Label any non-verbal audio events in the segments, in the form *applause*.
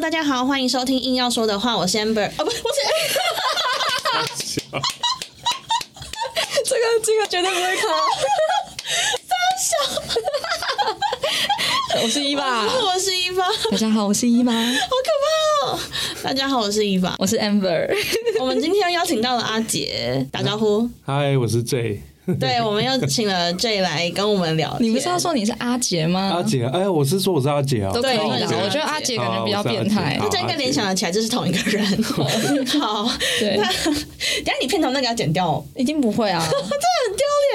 Hello，大家好，欢迎收听硬要说的话，我是 Amber，哦不，我是这个这个绝对不会卡。*laughs* 我是伊娃，我是伊娃，大家好，我是伊娃，好可怕哦！大家好，我是伊娃，我是 Amber。我们今天邀请到了阿杰，打招呼。嗨，我是 J。*laughs* 对，我们又请了 J 来跟我们聊。你不是要说你是阿杰吗？阿杰，哎，我是说我是阿杰啊。都可以对我觉得阿杰感觉比较好变态。大家应该联想得起来，这是同一个人。*laughs* 好，对那，等下你片头那个要剪掉哦。一定不会啊。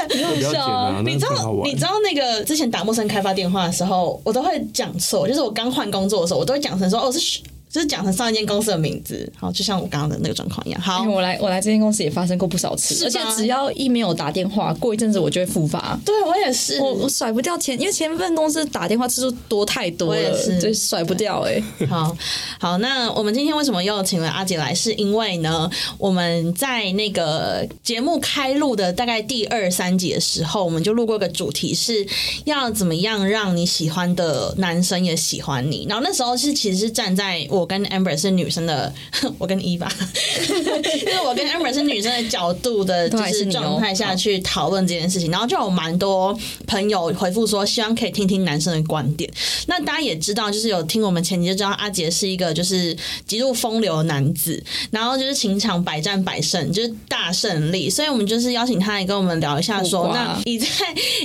不要剪啊，那你知道很好玩你知道那个之前打陌生开发电话的时候，我都会讲错，就是我刚换工作的时候，我都会讲成说哦是。就是讲成上一间公司的名字，好，就像我刚刚的那个状况一样。好因为，我来我来这间公司也发生过不少次，而且只要一没有打电话，过一阵子我就会复发。对我也是，我我甩不掉前，因为前份公司打电话次数多太多了，所以甩不掉哎、*laughs* 好好，那我们今天为什么又请了阿杰来？是因为呢，我们在那个节目开录的大概第二三集的时候，我们就录过一个主题，是要怎么样让你喜欢的男生也喜欢你。然后那时候是其实是站在我跟 Amber 是女生的，*laughs* 我跟 Eva，*laughs* 就是我跟 Amber 是女生的角度的，*laughs* 就是状态下去讨论这件事情。然后就有蛮多朋友回复说，希望可以听听男生的观点。那大家也知道，就是有听我们前集就知道阿杰是一个就是极度风流的男子，然后就是情场百战百胜，就是大胜利。所以我们就是邀请他来跟我们聊一下说，那以在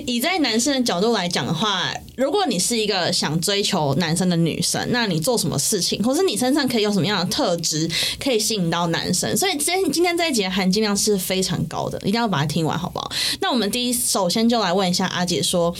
以在男生的角度来讲的话，如果你是一个想追求男生的女生，那你做什么事情，或是你身上可以有什么样的特质可以吸引到男生？所以今天今天这一节含金量是非常高的，一定要把它听完，好不好？那我们第一首先就来问一下阿姐说，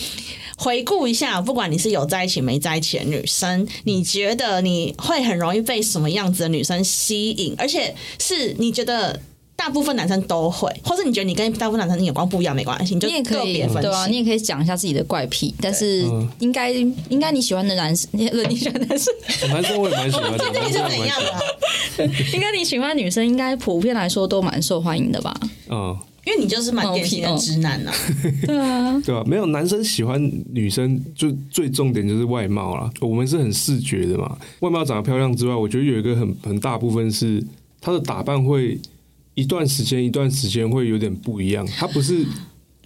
回顾一下，不管你是有在一起没在一起的女生，你觉得你会很容易被什么样子的女生吸引？而且是你觉得大部分男生都会，或者你觉得你跟大部分男生眼光不一样没关系，你也可以个别分析。对啊，你也可以讲一下自己的怪癖，但是嗯应该应该你喜欢的男生，你 *laughs* 呃你喜欢的男生，*laughs* 男生我也蛮喜欢的，这是男生我也蛮喜怎样的？应该你喜欢的女生，应该普遍来说都蛮受欢迎的吧？嗯，因为你就是蛮典型的直男呐、啊。*laughs* 对啊，对啊？没有男生喜欢女生，就最重点就是外貌啦。我们是很视觉的嘛，外貌长得漂亮之外，我觉得有一个很很大部分是她的打扮会一段时间一段时间会有点不一样，它不是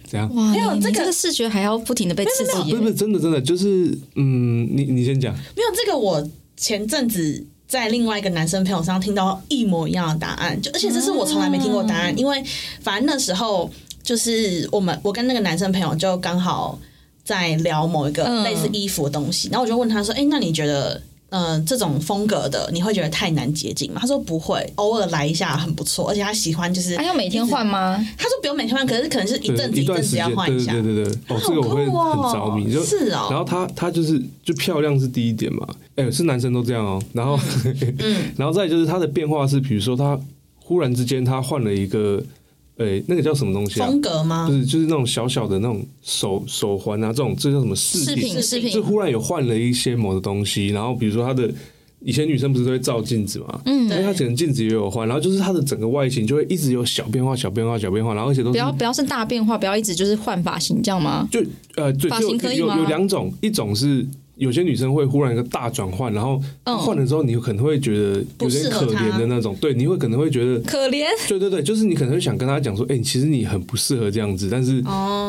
怎样。哇，没有这个视觉还要不停的被刺激耶，不是不是真的真的就是嗯，你你先讲，没有这个，我前阵子在另外一个男生朋友身上听到一模一样的答案，就而且这是我从来没听过答案，因为反正那时候就是我们我跟那个男生朋友就刚好在聊某一个嗯类似衣服的东西，然后我就问他说：“哎、那你觉得？”呃，这种风格的你会觉得太难接近吗？他说不会，偶尔来一下很不错，而且他喜欢就是他要每天换吗？他说不用每天换，可是可能是一对阵子阵子一段时间，对要换一下。对对对对，哦，这个我会很着迷，就是哦然后他他就是就漂亮是第一点嘛，哎、是男生都这样哦。然后，嗯 *laughs* 然后再就是他的变化是，比如说他忽然之间他换了一个，哎、那个叫什么东西啊？风格吗就？是，就是那种小小的那种手手环啊，这种这叫什么饰饰品品？饰品就忽然有换了一些某的东西，然后比如说他的。以前女生不是都会照镜子嘛，嗯，因为她可能镜子也有换，然后就是她的整个外形就会一直有小变化、小变化、小变化，然后而且都是不要不要是大变化，不要一直就是换发型这样吗？就呃，对，发型可以吗有两种，一种是有些女生会忽然一个大转换，然后嗯。换了之后，你可能会觉得有点可怜的那种，对，你会可能会觉得，可怜，对对对，就是你可能会想跟她讲说，哎、其实你很不适合这样子，但是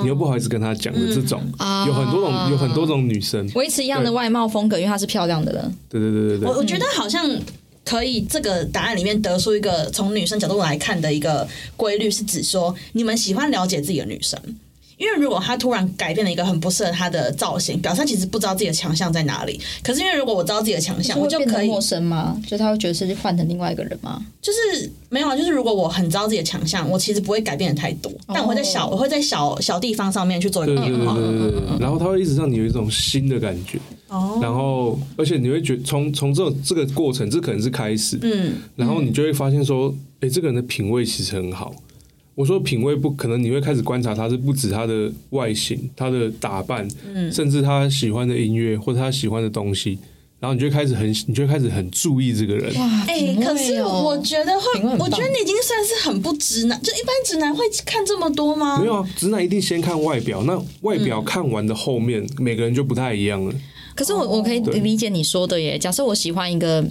你又不好意思跟她讲的这种，有很多种，有很多种女生，维持一样的外貌风格，因为她是漂亮的人。对对对对对，我我觉得好像可以这个答案里面得出一个从女生角度来看的一个规律，是指说你们喜欢了解自己的女生。因为如果他突然改变了一个很不适合他的造型，表示他其实不知道自己的强项在哪里。可是因为如果我知道自己的强项，我就可以陌生吗？就他会觉得是换成另外一个人吗？就是没有啊，就是如果我很知道自己的强项，我其实不会改变的太多，但我会在小我会在小小地方上面去做一个变化。对对对对，然后他会一直让你有一种新的感觉，哦，然后而且你会觉从从这种这个过程，这可能是开始，嗯，然后你就会发现说，哎、这个人的品味其实很好。我说品味不可能，你会开始观察他是不止他的外形、他的打扮，嗯甚至他喜欢的音乐或者他喜欢的东西，然后你就开始很，你就开始很注意这个人。哇，哎、可是哦我觉得会我觉得你已经算是很不直男，就一般直男会看这么多吗？没有啊，直男一定先看外表，那外表看完的后面，每个人就不太一样了。可是我我可以理解你说的耶。假设我喜欢一个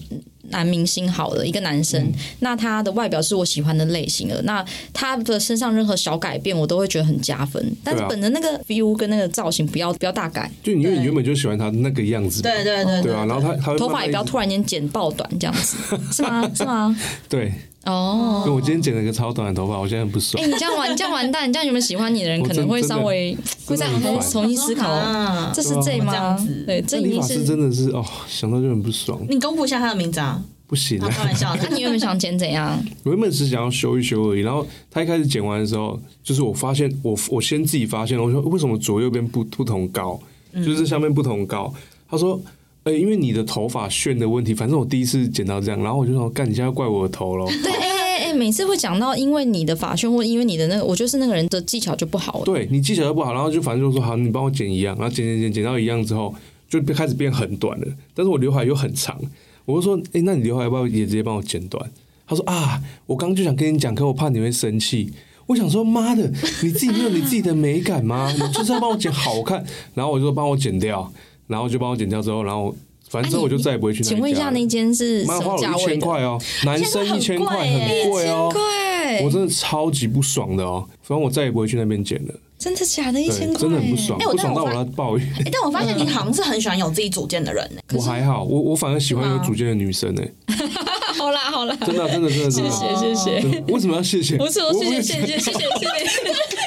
男明星，好了，一个男生，那他的外表是我喜欢的类型的，那他的身上任何小改变，我都会觉得很加分。但是本人那个 view 跟那个造型不要不要大改，就因为你原本就喜欢他那个样子嘛，对对对对啊，然后他他头发也不要突然间剪爆短这样子，是吗？是吗？*laughs* 对，哦因为。我今天剪了一个超短的头发，我现在很不爽哎、。你这样完，你这样完蛋，你这样原本喜欢你的人 *laughs* 可能会稍微会再重新思考，啊这是这这吗样子？对，这一定是那理发师。真的是哦，想到就很不爽，你公布一下他的名字啊！不行啊，开啊！玩笑的那。*laughs* 你原本想剪怎样？我原本是想要修一修而已，然后他一开始剪完的时候，就是我发现我我先自己发现，我说为什么左右边不不同高，就是下面不同高。他说，呃、因为你的头发旋的问题，反正我第一次剪到这样，然后我就说，干，你现在要怪我的头喽？对，哎哎哎，每次会讲到因为你的发旋或因为你的那个，我就是那个人的技巧就不好了。对你技巧又不好，然后就反正就说好，你帮我剪一样，然后剪剪剪剪到一样之后，就开始变很短了，但是我刘海又很长，我就说，哎、那你刘海要不要也直接帮我剪短？他说啊，我刚刚就想跟你讲，可我怕你会生气。我想说，妈的，你自己没有你自己的美感吗？你就是要帮我剪好看，然后我就说帮我剪掉，然后就帮我剪掉之后，然后反正之后我就再也不会去那请问一下，那间是什妈花么价了一？千块哦，男生一千块很贵哦，块我真的超级不爽的哦，反正我再也不会去那边剪了。真的假的？一千对，块，真的很不爽，不爽到我要抱怨。哎，但我发现 *laughs* 你好像是很喜欢有自己主见的人呢。我还好，我我反而喜欢有主见的女生呢、*laughs* 好啦好啦，真的啊真的真的。谢谢谢谢。为什么要谢谢？不是，我我谢谢谢谢谢谢谢谢，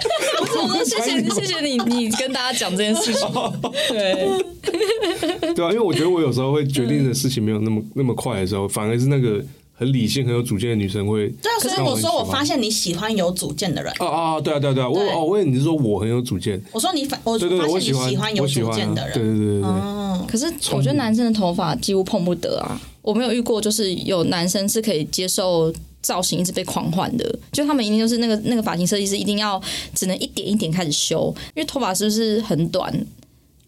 我说 *laughs* 谢谢谢谢你你跟大家讲这件事情，*laughs* 对，对啊，因为我觉得我有时候会决定的事情没有那么那么快的时候，反而是那个很理性、很有主见的女生会。对啊，所以让我说我发现你喜欢有主见的人。哦哦，对啊对啊对啊，我我以为你是说我很有主见，我说你反，我对对，发现你我喜欢有主见的人。对对对对可是我觉得男生的头发几乎碰不得啊，我没有遇过，就是有男生是可以接受造型一直被狂换的，就他们一定就是那个那个发型设计师一定要只能一点一点开始修，因为头发是不是很短？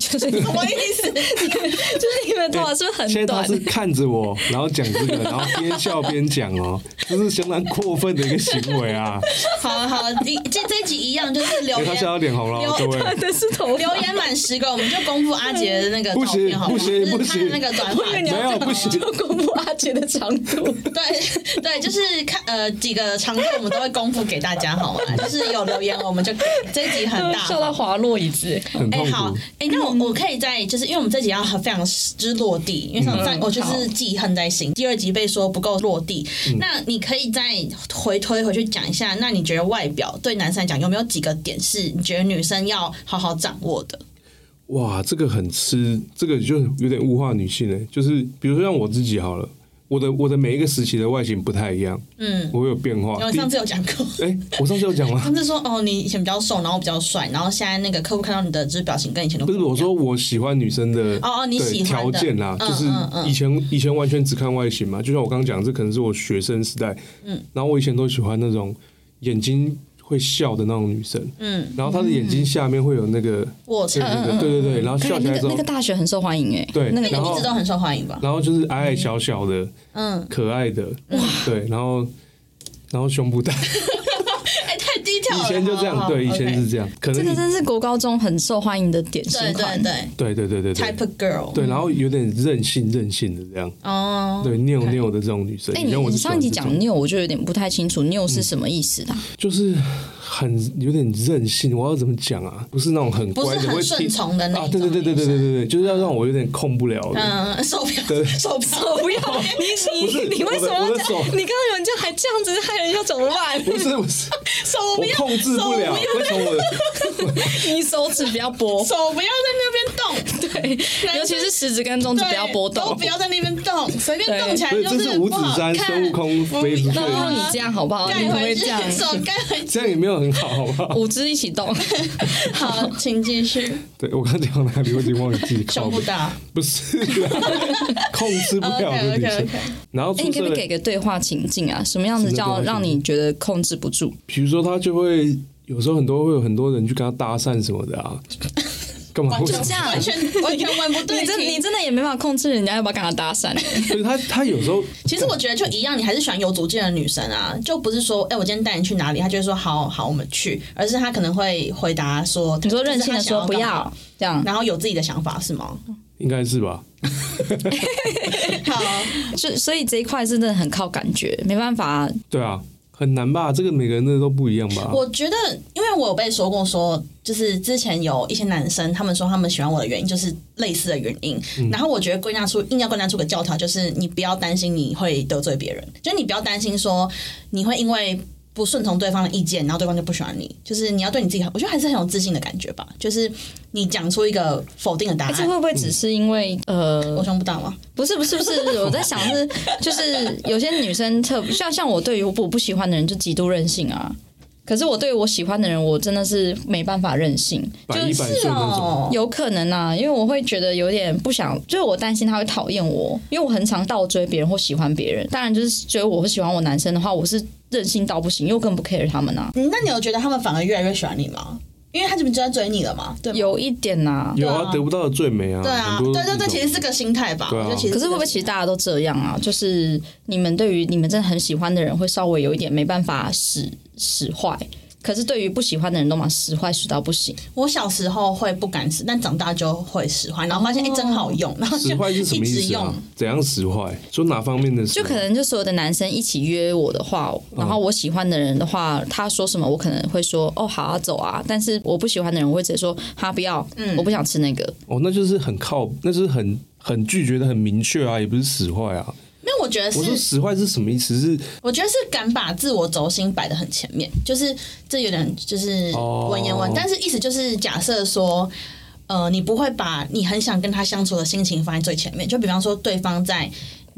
就是什么意思？*laughs* 就是你们头发是不是很短？现在他是看着我，然后讲这个，然后边笑边讲哦，这是相当过分的一个行为啊！好啊好了，一这这一集一样，就是留哎，他现在要言脸红了各位。的是头留言满十个，我们就公布阿杰的那个不行照片，好吗？不行就是不行那个短发，没有不行，就公布阿杰的长度。对对，就是看呃几个长度，我们都会公布给大家，好吗？就是有留言我们就给这一集很大笑到滑落椅子。哎、很痛好苦。，哎、那我我可以在，就是因为我们这集要很非常之落地，因为上上、嗯我就是记恨在心。第二集被说不够落地，那你可以再回推回去讲一下，那你觉得外表对男生来讲有没有几个点是你觉得女生要好好掌握的？哇，这个很吃，这个就有点物化女性嘞。就是比如说像我自己好了，我的我的每一个时期的外形不太一样，嗯，我有变化我。上次有讲过。哎，我上次有讲吗？*laughs* 上次说哦，你以前比较瘦，然后比较帅，然后现在那个客户看到你的就是表情跟以前都不是，我说我喜欢女生的哦哦你喜欢的条件啦，嗯就是嗯嗯以前以前完全只看外形嘛，就像我刚刚讲，这可能是我学生时代，嗯，然后我以前都喜欢那种眼睛会笑的那种女生，嗯，然后她的眼睛下面会有那个，卧蚕对，对对对对对，然后笑起来之后那个那个，大学很受欢迎哎，对那个一直都很受欢迎吧？然后就是矮矮小小的，嗯，可爱的，对，然后然后胸部大，*laughs* 低调。以前就这样，对，以前是这样，可能你这个真是国高中很受欢迎的典型对对款。对。对对对对对，type girl，对，然后有点任性任性的这样，哦，对，拗拗的这种女生，哎，你上一集讲拗，我就有点不太清楚，拗是什么意思的啊？就是很有点任性，我要怎么讲啊？不是那种很不是乖的，会很顺从的那啊对对对对对对对对，就是要让我有点控不了的。嗯，手表，对手手，*laughs* 不要你你你为什么要这样？你刚刚有人这样还这样子，害人要怎么办？不是不是，手不要，我控制不了，*laughs* 你手指不要拨，手不要在那边动，对，尤其是食指跟中指不要拨动都不。要在那边动，随便动起来，就是五指不好山看孙悟空飞出去那不如的，你这样好不好？你盖回去可不可以这样？，手盖回去。这样也没有很好，好不好？五只一起动。*laughs* 好，请继续。对我刚讲到哪里，我已经忘记自己靠背，胸部大不是啦 *laughs* 控制不了这女 OK 生 OK。哎，然后哎你可不可以给个对话情境啊？什么样子叫让你觉得控制不住？比如说他就会有时候很多会有很多人去跟他搭讪什么的啊，干嘛？完全为什么？这样完全 *laughs* 完全问不对你真你。真的也没办法控制人家要不要跟他搭讪。所以他他有时候 *laughs* 其实我觉得就一样，你还是喜欢有主见的女生啊，就不是说，哎、我今天带你去哪里，他就会说好好我们去，而是他可能会回答说，你说任性的说不要这样然后有自己的想法是吗？应该是吧？*laughs* 好，就所以这一块真的很靠感觉，没办法。对啊，很难吧？这个每个人的都不一样吧？我觉得，因为我有被说过说，就是之前有一些男生，他们说他们喜欢我的原因就是类似的原因。然后我觉得归纳出硬要归纳出个教条，就是你不要担心你会得罪别人，就是你不要担心说你会因为。不顺从对方的意见，然后对方就不喜欢你，就是你要对你自己很，我觉得还是很有自信的感觉吧。就是你讲出一个否定的答案，这会不会只是因为呃，我胸不大吗？不是不是不是，我在想是就是有些女生特像像我对于我不喜欢的人就极度任性啊，可是我对于我喜欢的人，我真的是没办法任性，百依百顺那种。有可能啊，因为我会觉得有点不想，就是我担心他会讨厌我，因为我很常倒追别人或喜欢别人。当然就是追我会喜欢我男生的话，我是。任性到不行，因为我根本不 care 他们啊。嗯，那你有觉得他们反而越来越喜欢你吗？因为他这边就在追你了嘛，对有一点呐，有啊，得不到的最美啊。对啊，对对对，其实是个心态吧。对啊。可是会不会其实大家都这样啊？就是你们对于你们真的很喜欢的人，会稍微有一点没办法使使坏。可是对于不喜欢的人都蛮使坏使到不行。我小时候会不敢使，但长大就会使坏，然后发现哎真好用，然后使坏是什么意思啊？怎样使坏？说哪方面的？就可能就所有的男生一起约我的话，然后我喜欢的人的话，他说什么我可能会说哦好啊走啊，但是我不喜欢的人我会直接说他不要，嗯，我不想吃那个。哦，那就是很靠，那就是很很拒绝的很明确啊，也不是使坏啊。我觉得是，我说使坏是什么意思？是我觉得是敢把自我轴心摆的很前面，就是这有点就是文言文，但是意思就是假设说，呃，你不会把你很想跟他相处的心情放在最前面，就比方说对方在。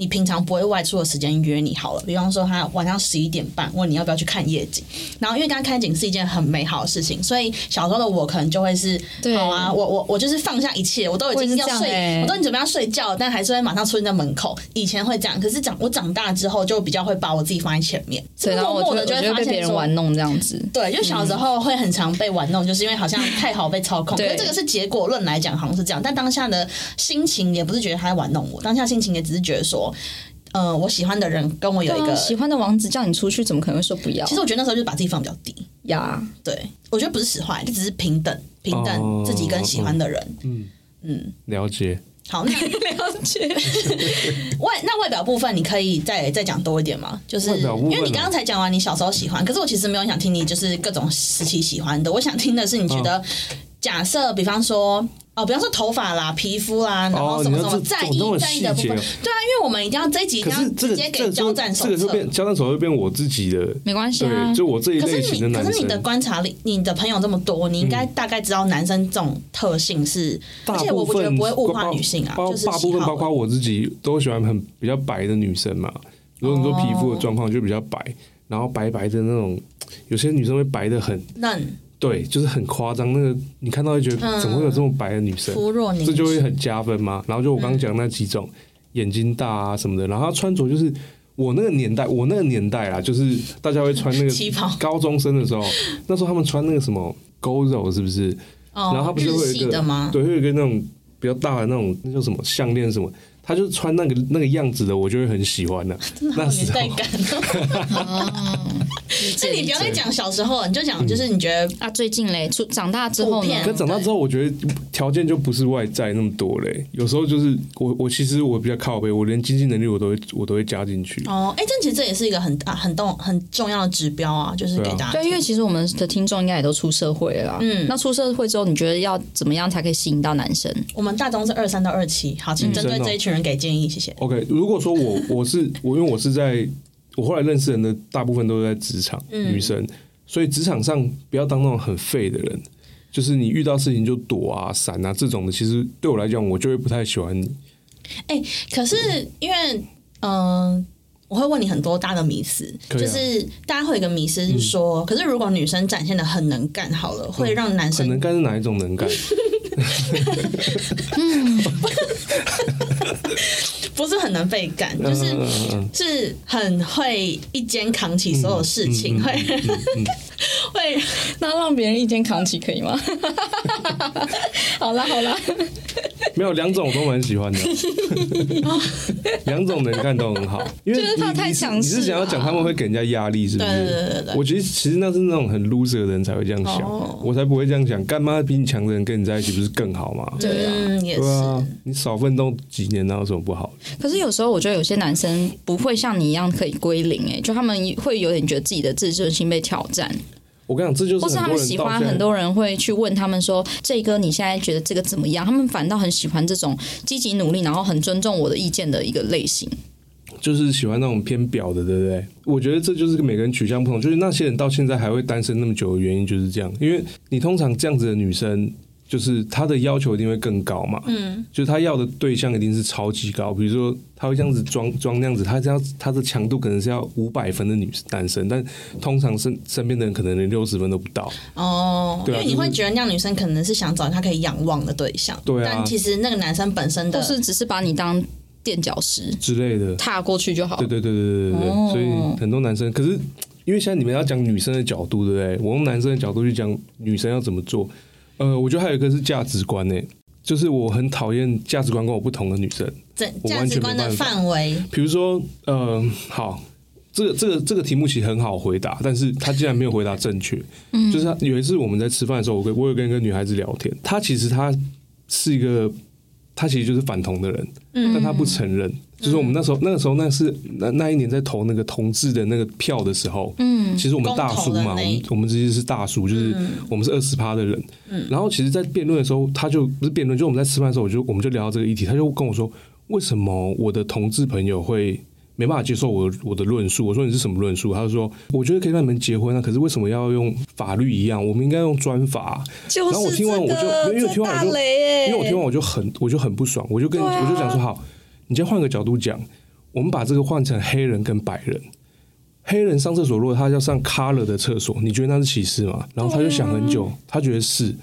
你平常不会外出的时间约你好了，比方说他晚上十一点半问你要不要去看夜景，然后因为刚刚看景是一件很美好的事情，所以小时候的我可能就会是好啊，我我我就是放下一切，我都已经要睡，我都已经准备要睡觉，但还是会马上出现在门口。以前会这样，可是长我长大之后就比较会把我自己放在前面，默默的就会被别人玩弄这样子。对，就小时候会很常被玩弄，就是因为好像 *laughs* 太好被操控。可是这个是结果论来讲好像是这样，但当下的心情也不是觉得他在玩弄我，当下心情也只是觉得说。呃，我喜欢的人跟我有一个喜欢的王子叫你出去，怎么可能会说不要？其实我觉得那时候就把自己放比较低呀。对，我觉得不是使坏，就只是平等，平等自己跟喜欢的人。嗯嗯，了解。好，那 *laughs* 了解。*laughs* 外那外表部分，你可以再再讲多一点吗？就是因为你刚刚才讲完你小时候喜欢，可是我其实没有想听你就是各种时期喜欢的。我想听的是你觉得，假设比方说。哦，比方说头发啦、皮肤啦，然后什么什么在意在意的部分，对啊，因为我们一定要这一集一定要直接给交战手册，这个就变交战手册变我自己的，没关系啊。对，就我这一类型的男生。可是你的观察力，你的朋友这么多，你应该大概知道男生这种特性是，而且我不觉得不会物化女性啊，就是大部分包括我自己都喜欢很比较白的女生嘛。如果你说皮肤的状况就比较白，然后白白的那种，有些女生会白的很嫩。对，就是很夸张。那个你看到就觉得怎么会有这么白的女生？这就会很加分嘛。然后就我刚刚讲那几种，眼睛大啊什么的。然后穿着就是我那个年代，我那个年代啊，就是大家会穿那个 *laughs* 旗袍。高中生的时候，那时候他们穿那个什么勾肉，是不是？哦。然后他不是会有一个对，会有一个那种比较大的那种，那叫什么项链什么？他就是穿那个那个样子的，我就会很喜欢的。*laughs* 真的好年代感。*laughs* 那你不要再讲小时候，你就讲就是你觉得啊，最近嘞，出长大之后呢？可长大之后，我觉得条件就不是外在那么多嘞。有时候就是我我其实我比较靠背，我连经济能力我都会我都会加进去。哦，哎，这其实这也是一个很啊很重很重要的指标啊，就是给大家。对，因为其实我们的听众应该也都出社会了。嗯，那出社会之后，你觉得要怎么样才可以吸引到男生？我们大中是二三到二七，好，请针对这一群人给建议，谢谢。OK，如果说我我是我，因为我是在我后来认识人的大部分都是在职场女生，所以职场上不要当那种很废的人，就是你遇到事情就躲啊、闪啊这种的，其实对我来讲，我就会不太喜欢你。哎，可是因为嗯，我会问你很多大的迷思，就是大家会有一个迷思是说，可是如果女生展现的很能干，好了，会让男生很能干是哪一种能干？*laughs* *laughs* 不是很能被干，就是是很会一肩扛起所有事情，会 *laughs* 会那让别人一肩扛起可以吗？好 *laughs* 啦好啦，*laughs* 没有两种我都蛮喜欢的，*laughs* 两种能看都很好，因为太强势你是想要了讲他们会给人家压力，是不是？对对对，我觉得其实那是那种很 loser 的人才会这样想，哦我才不会这样想。干妈比你强的人跟你在一起不是更好吗？对啊。对啊是，，你少奋斗几年那有什么不好？可是有时候我觉得有些男生不会像你一样可以归零，哎，就他们会有点觉得自己的自尊心被挑战，我跟你讲，这就是或是他们喜欢，很多人会去问他们说：“这哥，你现在觉得这个怎么样？”他们反倒很喜欢这种积极努力，然后很尊重我的意见的一个类型。就是喜欢那种偏表的，对不对？我觉得这就是每个人取向不同，就是那些人到现在还会单身那么久的原因就是这样，因为你通常这样子的女生。就是他的要求一定会更高嘛，嗯，就是她要的对象一定是超级高，比如说他会这样子装装那样子，他这样她的强度可能是要五百分的女男生，但通常身身边的人可能连六十分都不到，哦，因为你会觉得那样女生可能是想找他可以仰望的对象，对啊但其实那个男生本身的或是只是把你当垫脚石之类的，踏过去就好对。对对对对对对，哦所以很多男生，可是因为现在你们要讲女生的角度，对不对？我用男生的角度去讲女生要怎么做。呃，我觉得还有一个是价值观呢，就是我很讨厌价值观跟我不同的女生。整我完价值观的范围，比如说，呃，好，这个这个这个题目其实很好回答，但是他竟然没有回答正确。*laughs* 嗯，就是他有一次我们在吃饭的时候，我跟我有跟一个女孩子聊天，她其实她是一个，她其实就是反同的人，但他不承认。就是我们那时候那个时候那是那那一年在投那个同志的那个票的时候，嗯，其实我们大叔嘛，我们我们直接是大叔，就是我们是二十趴的人。嗯。然后其实，在辩论的时候，他就不是辩论，就我们在吃饭的时候，我就我们就聊到这个议题，他就跟我说，为什么我的同志朋友会没办法接受我我的论述？我说你是什么论述？他就说，我觉得可以让你们结婚啊，可是为什么要用法律一样？我们应该用专法。就然后我听完我就因为我听完我就因为我听完我就很我就很不爽，我就跟、啊我就讲说，好，你先换个角度讲，我们把这个换成黑人跟白人。黑人上厕所，如果他要上 color 的厕所，你觉得那是歧视吗？然后他就想很久，他觉得是。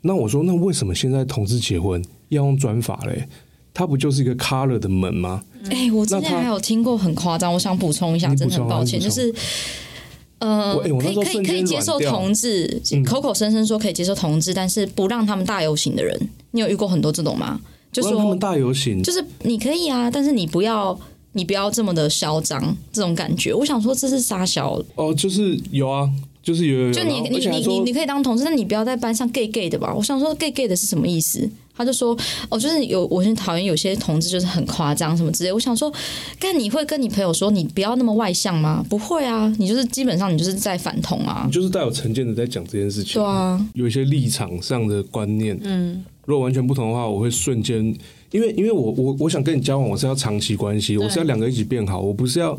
那我说，那为什么现在同志结婚要用专法嘞？它不就是一个 color 的门吗？哎、我之前还有听过很夸张，我想补充一下，真的很抱歉，就是。呃可以可以可以接受同志，嗯口口声声说可以接受同志，但是不让他们大游行的人，你有遇过很多这种吗？就说他们大游行，就是你可以啊，但是你不要你不要这么的嚣张，这种感觉。我想说这是撒小，哦，就是有啊，就是有有有，就你你你你你可以当同志，但你不要在班上 gay gay 的吧？我想说 gay gay 的是什么意思？他就说哦，就是有我很讨厌有些同志就是很夸张什么之类。我想说，但你会跟你朋友说你不要那么外向吗？不会啊，你就是基本上你就是在反同啊你。就是带有成见的在讲这件事情。对啊，有一些立场上的观念，嗯，如果完全不同的话，我会瞬间，因为因为我我我想跟你交往，我是要长期关系，我是要两个一起变好，我不是要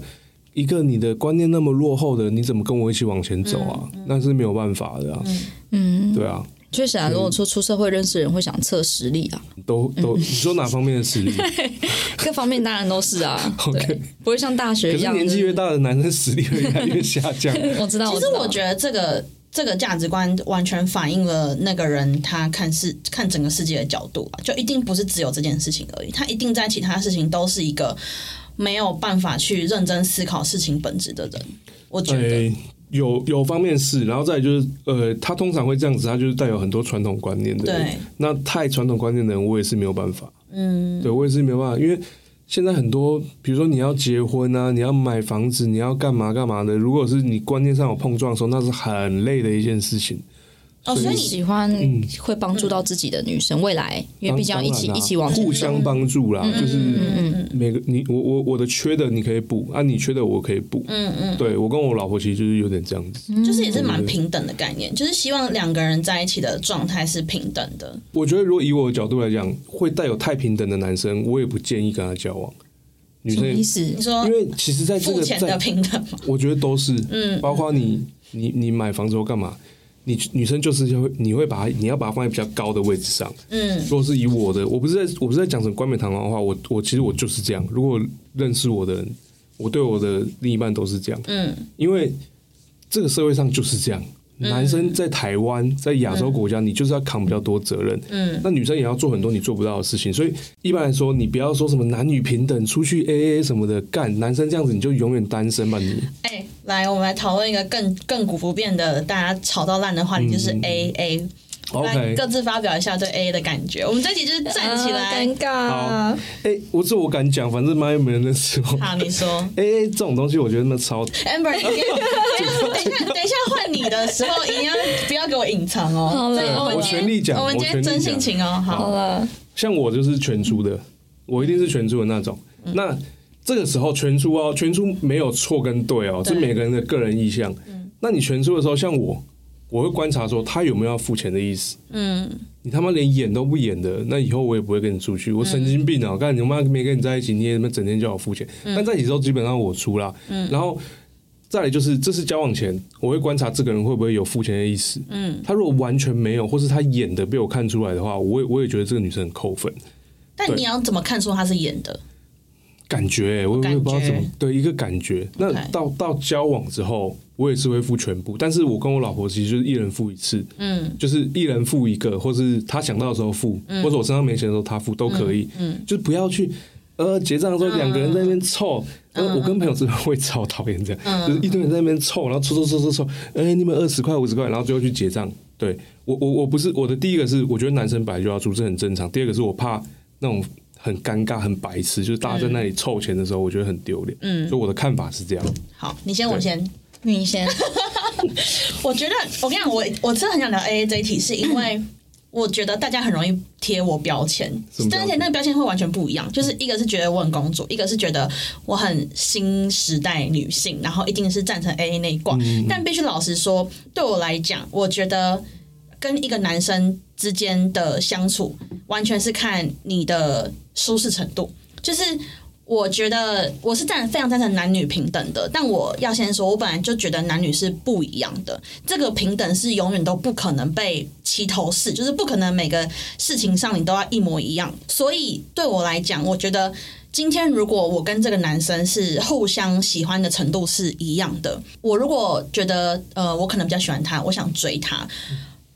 一个你的观念那么落后的，你怎么跟我一起往前走啊？那是没有办法的啊，嗯，对啊，确实啊，如果说出社会认识人会想测实力啊，都都你说哪方面的实力？*laughs* 各方面当然都是啊，OK 对，不会像大学可一样。年纪越大，的男生实力会越来越下降。*laughs* 我知道。其实我觉得这个这个价值观完全反映了那个人他看世看整个世界的角度啊，就一定不是只有这件事情而已，他一定在其他事情都是一个没有办法去认真思考事情本质的人。我觉得，呃，有有方面是，然后再就是，呃，他通常会这样子，他就是带有很多传统观念的人。对，那太传统观念的人，我也是没有办法。嗯，对我也是没有办法，因为现在很多，比如说你要结婚啊，你要买房子，你要干嘛干嘛的，如果是你观念上有碰撞的时候，那是很累的一件事情。哦，所以你喜欢会帮助到自己的女生未来，因为毕竟要一起一起往。互相帮助啦，就是每个你我我我的缺的你可以补啊，你缺的我可以补。嗯嗯，对我跟我老婆其实就是有点这样子。就是也是蛮平等的概念，就是希望两个人在一起的状态是平等的。我觉得如果以我的角度来讲，会带有太平等的男生，我也不建议跟他交往。女生什么意思？你说因为其实在这个在，平等吗？我觉得都是，嗯，包括你你你买房子后干嘛，你女生就是会你会把它你要把它放在比较高的位置上。嗯，如果是以我的，我不是在我不是在讲成冠冕堂皇的话，我我其实我就是这样。如果认识我的人，我对我的另一半都是这样，嗯，因为这个社会上就是这样。男生在台湾，在亚洲国家，你就是要扛比较多责任。嗯，那女生也要做很多你做不到的事情。所以一般来说，你不要说什么男女平等，出去 A A 什么的，干男生这样子你就永远单身吧你。哎、来，我们来讨论一个更更古不变的，大家吵到烂的话题，就是 A A。来 OK，各自发表一下对 A A 的感觉。我们这集就是站起来。啊尴尬。哎、我这我敢讲，反正妈又没人认识我。好，你说 A A 这种东西，我觉得那超 Amber，你等一下，等一下，你的时候，一定要不要给我隐藏哦。好了我全力讲我们今天真性情哦。好好，了，像我就是全出的，我一定是全出的那种。嗯那这个时候全出哦，全出没有错跟对哦，对是每个人的个人意向。嗯那你全出的时候，像我，我会观察说他有没有要付钱的意思。嗯，你他妈连演都不演的，那以后我也不会跟你出去。我神经病啊！我看你妈没跟你在一起，你也他妈整天叫我付钱。嗯但在一起之后，基本上我出啦。然后再来就是，这是交往前，我会观察这个人会不会有付钱的意思。嗯，他如果完全没有，或是他演的被我看出来的话，我也我也觉得这个女生很扣分。但你要怎么看出他是演的？感觉、欸，我我也不知道怎么对一个感觉。那到到交往之后，我也是会付全部，但是我跟我老婆其实就是一人付一次，嗯，就是一人付一个，或是他想到的时候付，或者我身上没钱的时候他付都可以，嗯，就是不要去。呃，结账的时候两个人在那边凑，呃，我跟朋友真的会超讨厌这样，就是一堆人在那边凑，然后凑凑凑凑凑，哎，你们二十块五十块，然后最后去结账。对我我我不是我的第一个是，我觉得男生本来就要出，这很正常。第二个是我怕那种很尴尬、很白痴，就是大家在那里凑钱的时候，我觉得很丢脸。嗯，所以我的看法是这样。好，你先，我先。你先。*laughs* 我觉得我跟你讲，我我真的很想聊 A A 这一题，是因为我觉得大家很容易贴我标签而且那个标签会完全不一样。就是一个是觉得我很公主，一个是觉得我很新时代女性，然后一定是赞成 A A 那一挂。但必须老实说，对我来讲，我觉得跟一个男生之间的相处，完全是看你的舒适程度，就是。我觉得我是赞非常赞成男女平等的，但我要先说，我本来就觉得男女是不一样的。这个平等是永远都不可能被齐头式，就是不可能每个事情上你都要一模一样。所以对我来讲，我觉得今天如果我跟这个男生是互相喜欢的程度是一样的，我如果觉得呃我可能比较喜欢他，我想追他。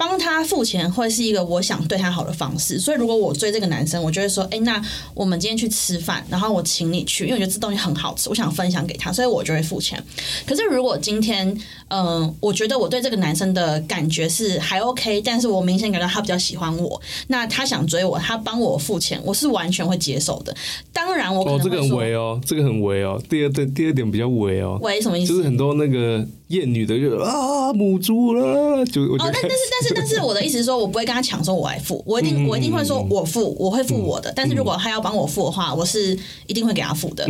帮他付钱会是一个我想对他好的方式，所以如果我追这个男生，我就会说，哎、那我们今天去吃饭，然后我请你去，因为我觉得这东西很好吃，我想分享给他，所以我就会付钱。可是如果今天，嗯、我觉得我对这个男生的感觉是还 OK，但是我明显感到他比较喜欢我，那他想追我，他帮我付钱，我是完全会接受的。当然，我可哦，这个很能会说，违哦，这个很违哦。第二对，第二点比较违哦，喂，什么意思？就是很多那个厌女的就啊母猪了，就哦，得但但是但是但是我的意思是说，我不会跟他抢说我来付，我一定、我一定会说我付，我会付我的。但是如果他要帮我付的话，我是一定会给他付的。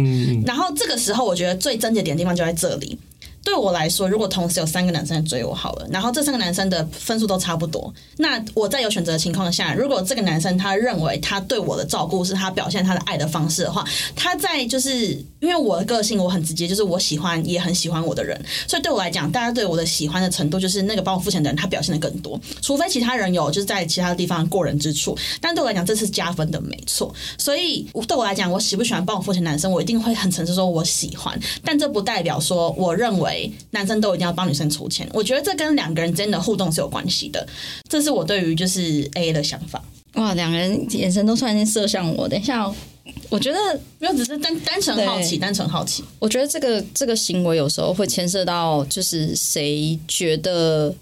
然后这个时候，我觉得最症结点的地方就在这里。对我来说，如果同时有三个男生在追我好了，然后这三个男生的分数都差不多，那我在有选择的情况下，如果这个男生他认为他对我的照顾是他表现他的爱的方式的话，他在就是因为我的个性我很直接，就是我喜欢也很喜欢我的人，所以对我来讲，大家对我的喜欢的程度就是那个帮我付钱的人他表现的更多，除非其他人有就是在其他地方过人之处，但对我来讲这是加分的，没错。所以对我来讲，我喜不喜欢帮我付钱男生，我一定会很诚实说我喜欢，但这不代表说我认为男生都一定要帮女生出钱。我觉得这跟两个人之间的互动是有关系的，这是我对于就是 A A 的想法。哇，两个人眼神都突然间射向我。等一下哦，我觉得，没有，只是单单纯好奇，单纯好奇。我觉得这个这个行为有时候会牵涉到，就是谁觉得。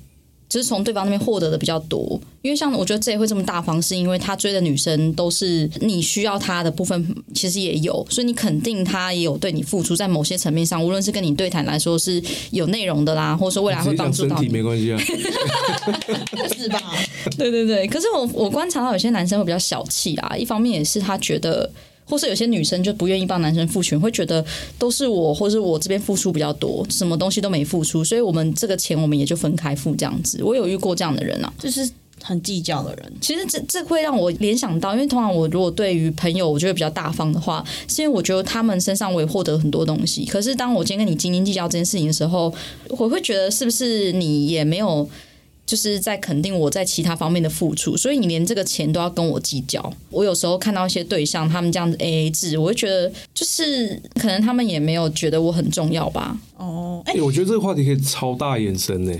就是从对方那边获得的比较多，因为像我觉得这也会这么大方，是因为他追的女生都是你需要他的部分，其实也有，所以你肯定他也有对你付出，在某些层面上，无论是跟你对谈来说是有内容的啦，或者说未来会帮助到你，没关系啊。*laughs* 是吧？对对对，可是我我观察到有些男生会比较小气啊，一方面也是他觉得，或是有些女生就不愿意帮男生付钱，会觉得都是我或是我这边付出比较多，什么东西都没付出，所以我们这个钱我们也就分开付这样子。我有遇过这样的人啊，就是很计较的人。其实这这会让我联想到，因为通常我如果对于朋友我觉得比较大方的话，是因为我觉得他们身上我也获得很多东西。可是当我今天跟你斤斤计较这件事情的时候，我会觉得是不是你也没有就是在肯定我在其他方面的付出，所以你连这个钱都要跟我计较。我有时候看到一些对象他们这样子 A A 制，我会觉得就是可能他们也没有觉得我很重要吧。哦，哎、哎，我觉得这个话题可以超大延伸呢。哎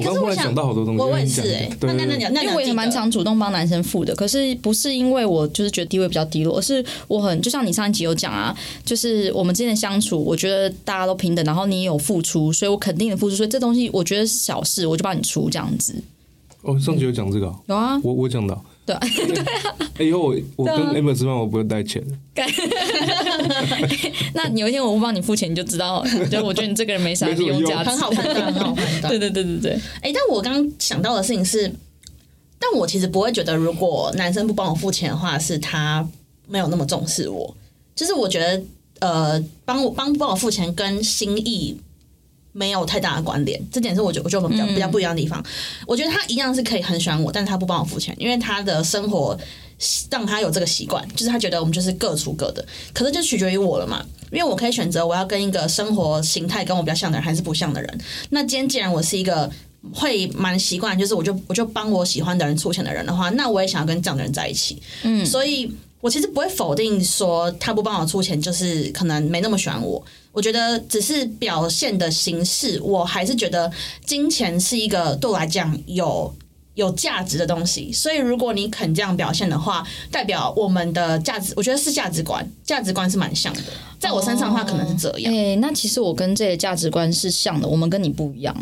可是我想想到好多东西，我我也是哎、对对对那那那那因为我也蛮常主动帮男生付的，可是不是因为我就是觉得地位比较低落，而是我很就像你上一集有讲啊，就是我们之间的相处，我觉得大家都平等，然后你也有付出，所以我肯定的付出，所以这东西我觉得是小事，我就帮你出这样子。哦，上集有讲这个哦、有啊，我我讲的哦、对啊，哎以后我我跟对啊 Amber 吃饭，我不会带钱。*laughs* 那有一天我不帮你付钱，你就知道，就我觉得你这个人没啥 *laughs* 利用价值很。好判断，很好判断。*laughs* 对对对对对，哎、但我刚刚想到的事情是，但我其实不会觉得，如果男生不帮我付钱的话，是他没有那么重视我。就是我觉得，呃，帮我帮不帮我付钱跟心意没有太大的关联，这点是我觉得我觉得我们比较比较不一样的地方。我觉得他一样是可以很喜欢我，但是他不帮我付钱，因为他的生活让他有这个习惯，就是他觉得我们就是各出各的。可是就取决于我了嘛，因为我可以选择我要跟一个生活形态跟我比较像的人，还是不像的人。那今天既然我是一个会蛮习惯，就是我就我就帮我喜欢的人出钱的人的话，那我也想要跟这样的人在一起。嗯，所以我其实不会否定说他不帮我出钱，就是可能没那么喜欢我。我觉得只是表现的形式，我还是觉得金钱是一个对我来讲有有价值的东西。所以如果你肯这样表现的话，代表我们的价值，我觉得是价值观，价值观是蛮像的。在我身上的话，可能是这样。哎、那其实我跟这些价值观是像的，我们跟你不一样。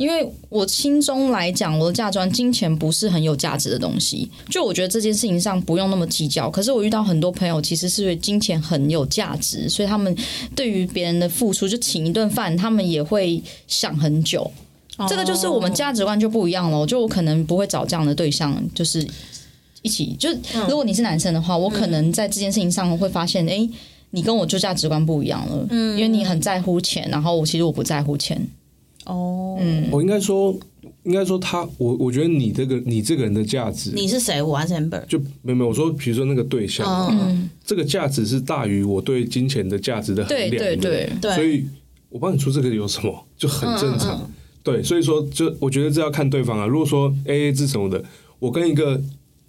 因为我心中来讲，我的价值观，金钱不是很有价值的东西。就我觉得这件事情上不用那么计较。可是我遇到很多朋友，其实是对金钱很有价值，所以他们对于别人的付出，就请一顿饭，他们也会想很久。这个就是我们价值观就不一样了。就我可能不会找这样的对象，就是一起。就如果你是男生的话，我可能在这件事情上会发现，哎、你跟我就价值观不一样了。嗯，因为你很在乎钱，然后我其实我不在乎钱。哦，我应该说，应该说他，我我觉得你这个你这个人的价值，你是谁？我还是 Amber？就没有没有我说，比如说那个对象，嗯，这个价值是大于我对金钱的价值的衡对量的。对对，对所以我帮你出这个有什么，就很正常。嗯嗯对，所以说就我觉得这要看对方啊。如果说 A A 制什么的，我跟一个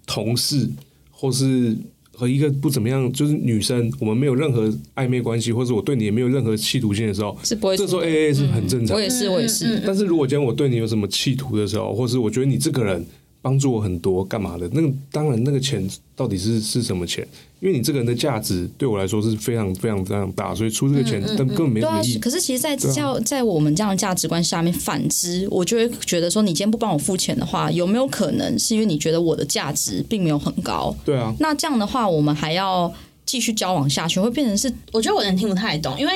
同事或是和一个不怎么样，就是女生，我们没有任何暧昧关系，或者我对你也没有任何企图心的时候，是不会这时候 A A 是很正常我。也是，我也是。嗯但是如果今天我对你有什么企图的时候，或是我觉得你这个人帮助我很多，干嘛的？那个当然那个钱到底是是什么钱？因为你这个人的价值对我来说是非常非常非常大，所以出这个钱，但根本没对啊什么意义。，可是其实在，在啊在我们这样的价值观下面，反之，我就会觉得说，你今天不帮我付钱的话，有没有可能是因为你觉得我的价值并没有很高？对啊，那这样的话，我们还要继续交往下去，会变成是我觉得我有点听不太懂，因为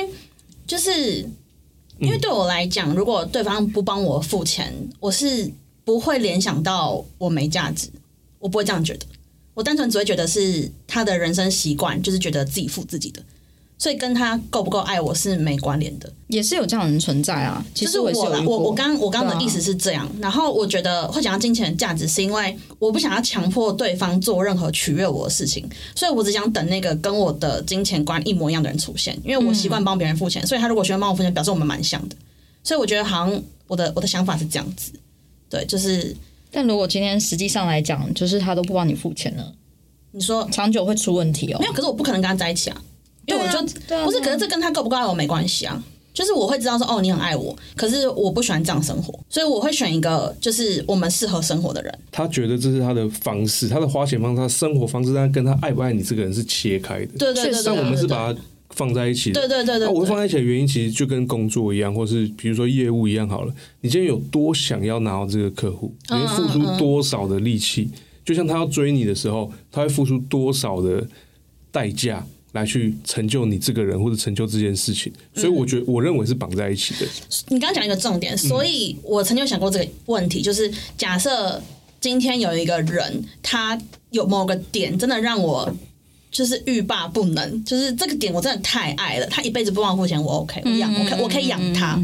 就是因为对我来讲，如果对方不帮我付钱，我是不会联想到我没价值，我不会这样觉得。我单纯只会觉得是他的人生习惯，就是觉得自己付自己的，所以跟他够不够爱我是没关联的。也是有这样的人存在啊。其就是实我我我我刚我刚刚的意思是这样，然后我觉得会讲到金钱的价值，是因为我不想要强迫对方做任何取悦我的事情，所以我只想等那个跟我的金钱观一模一样的人出现，因为我习惯帮别人付钱，所以他如果喜欢帮我付钱，表示我们蛮像的，所以我觉得好像我的我的想法是这样子，对，就是但如果今天实际上来讲，就是他都不帮你付钱了，你说长久会出问题哦没。有，可是我不可能跟他在一起啊，因为我就、不是，可是这跟他够不够爱我没关系啊。就是我会知道说，哦，你很爱我，可是我不喜欢这样生活，所以我会选一个就是我们适合生活的人。他觉得这是他的方式，他的花钱方式，他的生活方式，但跟他爱不爱你这个人是切开的。对对对对，但我们是把它放在一起的。对对对对，那我会放在一起的原因，其实就跟工作一样，或是比如说业务一样好了。你今天有多想要拿到这个客户，你会付出多少的力气？就像他要追你的时候，他会付出多少的代价来去成就你这个人，或者成就这件事情。所以我觉得，我认为是绑在一起的。你刚刚讲一个重点，所以我曾经有想过这个问题，就是假设今天有一个人，他有某个点真的让我就是欲罢不能，就是这个点我真的太爱了，他一辈子不帮我付钱，我 OK，我养，我可我可以养他，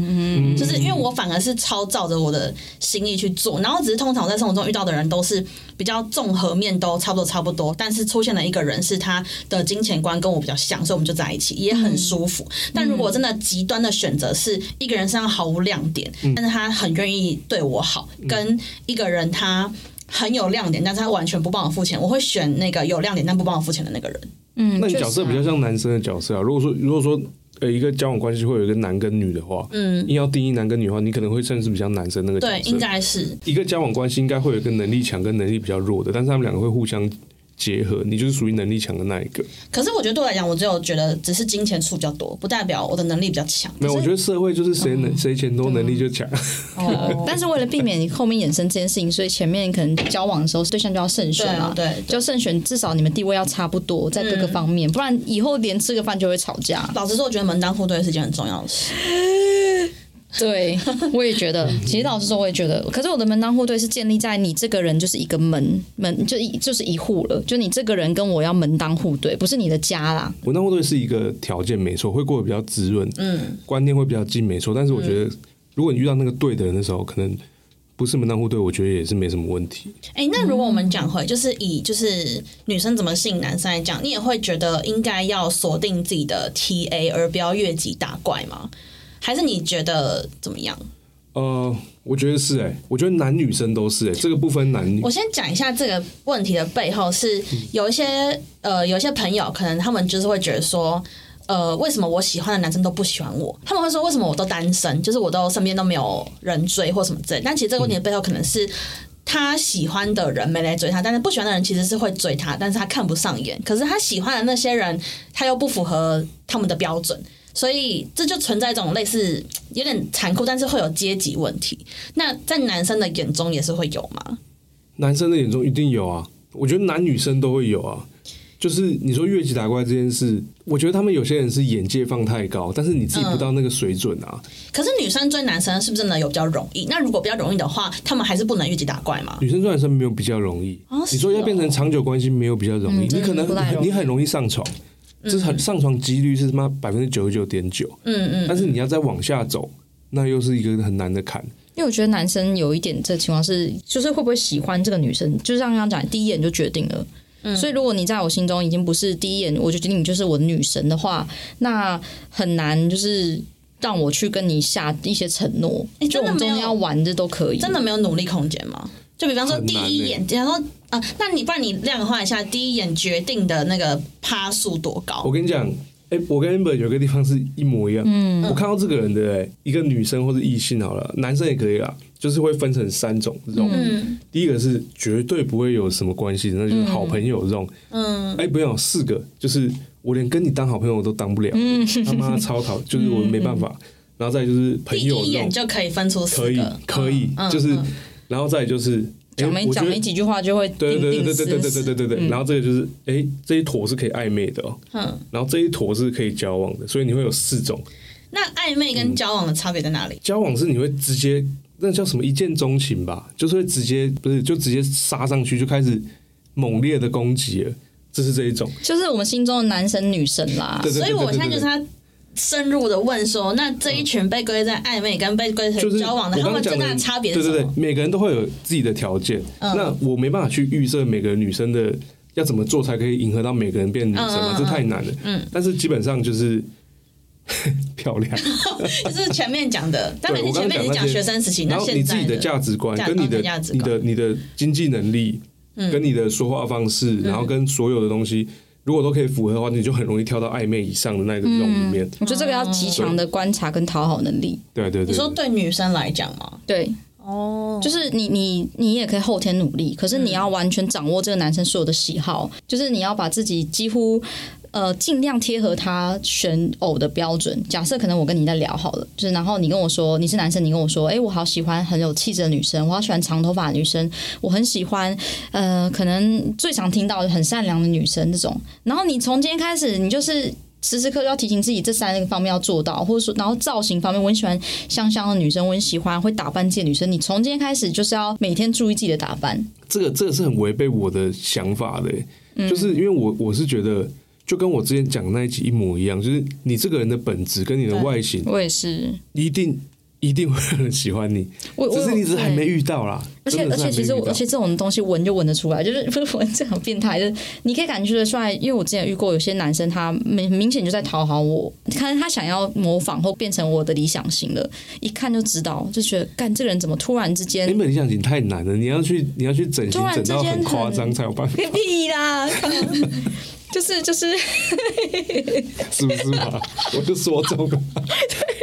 就是因为我反而是超照着我的心意去做，然后只是通常我在生活中遇到的人都是比较综合面都差不多差不多，但是出现了一个人是他的金钱观跟我比较像，所以我们就在一起，也很舒服。但如果真的极端的选择是一个人身上毫无亮点，但是他很愿意对我好，跟一个人他。很有亮点，但是他完全不帮我付钱，我会选那个有亮点但不帮我付钱的那个人。嗯，那你角色比较像男生的角色啊。如果说如果说呃一个交往关系会有一个男跟女的话，嗯，硬要定义男跟女的话，你可能会算是比较男生那个角色。对，应该是一个交往关系应该会有一个能力强跟能力比较弱的，但是他们两个会互相结合，你就是属于能力强的那一个。可是我觉得对我来讲，我只有觉得只是金钱数比较多，不代表我的能力比较强。没有，我觉得社会就是谁能谁钱多，能力就强。*laughs* 哦，但是为了避免你后面衍生这件事情，所以前面可能交往的时候对象就要慎选啊对对就慎选，至少你们地位要差不多，在各个方面，不然以后连吃个饭就会吵架。老实说，我觉得门当户对是件很重要的事。*laughs* *laughs* 对，我也觉得。其实老实说，我也觉得。可是我的门当户对是建立在你这个人就是一个门门，就一就是一户了。就你这个人跟我要门当户对，不是你的家啦。门当户对是一个条件，没错，会过得比较滋润，嗯，观念会比较近，没错。但是我觉得，如果你遇到那个对的人的时候，可能不是门当户对，我觉得也是没什么问题。哎、那如果我们讲回，就是以就是女生怎么吸引男生来讲，你也会觉得应该要锁定自己的 TA，而不要越级打怪吗？还是你觉得怎么样？呃，我觉得是哎、我觉得男女生都是哎、这个不分男女我。先讲一下这个问题的背后是有一些呃，有一些朋友可能他们就是会觉得说。呃，为什么我喜欢的男生都不喜欢我？他们会说为什么我都单身，就是我都身边都没有人追或什么之类。但其实这个问题的背后可能是他喜欢的人没来追他，但是不喜欢的人其实是会追他，但是他看不上眼。可是他喜欢的那些人，他又不符合他们的标准，所以这就存在一种类似有点残酷，但是会有阶级问题。那在男生的眼中也是会有吗？男生的眼中一定有啊，我觉得男女生都会有啊。就是你说越级打怪这件事，我觉得他们有些人是眼界放太高，但是你自己不到那个水准啊。可是女生追男生是不是真的有比较容易？那如果比较容易的话，他们还是不能越级打怪吗？女生追男生没有比较容易，哦你说要变成长久关系没有比较容易，嗯你可能你很容易上床，这是很上床几率是他妈百分之九十九点九，嗯嗯，但是你要再往下走，那又是一个很难的坎。因为我觉得男生有一点这情况是，就是会不会喜欢这个女生，就像刚刚讲，第一眼就决定了。所以如果你在我心中已经不是第一眼我就决定你就是我的女神的话，那很难就是让我去跟你下一些承诺。诶就我们中间真的没有要玩的都可以，真的没有努力空间吗？就比方说第一眼，假如说啊、那你不然你量化一下第一眼决定的那个趴数多高我？跟你讲，哎、我跟 Amber 有个地方是一模一样。嗯，我看到这个人的、哎，一个女生或者异性好了，男生也可以啦，就是会分成三种这种。嗯。第一个是绝对不会有什么关系的，那就是好朋友这种。嗯，哎、不要四个，就是我连跟你当好朋友都当不了，他妈超讨，就是我没办法。然后再就是朋友这种，眼就可以分出四可以，可以，嗯就是嗯，然后再就是哎讲没讲没几句话就会对对定定死对对对对对对对对，然后这个就是哎、这一坨是可以暧昧的哦，嗯，然后这一坨是可以交往的，所以你会有四种。那暧昧跟交往的差别在哪里？交往是你会直接那叫什么一见钟情吧，就是会直接不是就直接杀上去就开始猛烈的攻击了，这是这一种。就是我们心中的男神女神啦。对对对所以我现在就是他深入的问说，那这一群被归在暧昧跟被归成交往的，他们最大的差别是什么对对对每个人都会有自己的条件。嗯那我没办法去预设每个女生的要怎么做才可以迎合到每个人变女生嘛，嗯嗯嗯这太难了。嗯，但是基本上就是 *laughs* 漂亮。*laughs* 就是前面讲的，但对我你前面你讲刚刚讲学生时期，那然后现在你自己的价值观跟你的哦价值你的你的经济能力，跟你的说话方式，然后跟所有的东西，如果都可以符合的话，你就很容易跳到暧昧以上的那个这种里面。我觉得这个要极强的观察跟讨好能力。对对对，你说对。女生来讲嘛？对，哦，就是你你你也可以后天努力，可是你要完全掌握这个男生所有的喜好，就是你要把自己几乎呃尽量贴合他选偶的标准。假设可能我跟你在聊好了，就是然后你跟我说你是男生，你跟我说，哎、我好喜欢很有气质的女生，我好喜欢长头发的女生，我很喜欢呃可能最常听到的很善良的女生这种。然后你从今天开始，你就是。时时刻刻要提醒自己这三个方面要做到，或者说，然后造型方面，我很喜欢香香的女生，我很喜欢会打扮自己的女生。你从今天开始就是要每天注意自己的打扮。这个这个是很违背我的想法的、嗯就是因为我我是觉得。就跟我之前讲的那一集一模一样，就是你这个人的本质跟你的外形，我也是，一定 *laughs* 一定会有人喜欢你，我我只是你只是还没遇到啦。而且而且其实而且这种东西闻就闻得出来，就是不是闻这很变态，就是你可以感觉得出来，因为我之前遇过有些男生，他明明显就在讨好我，看他想要模仿或变成我的理想型了，一看就知道，就觉得干这个人怎么突然之间原本理想型太难了，你要去你要去整形突然整到很夸张才有办法，*laughs* 屁啦，*laughs* 就是就是 *laughs* 是不是嘛？我就说中了。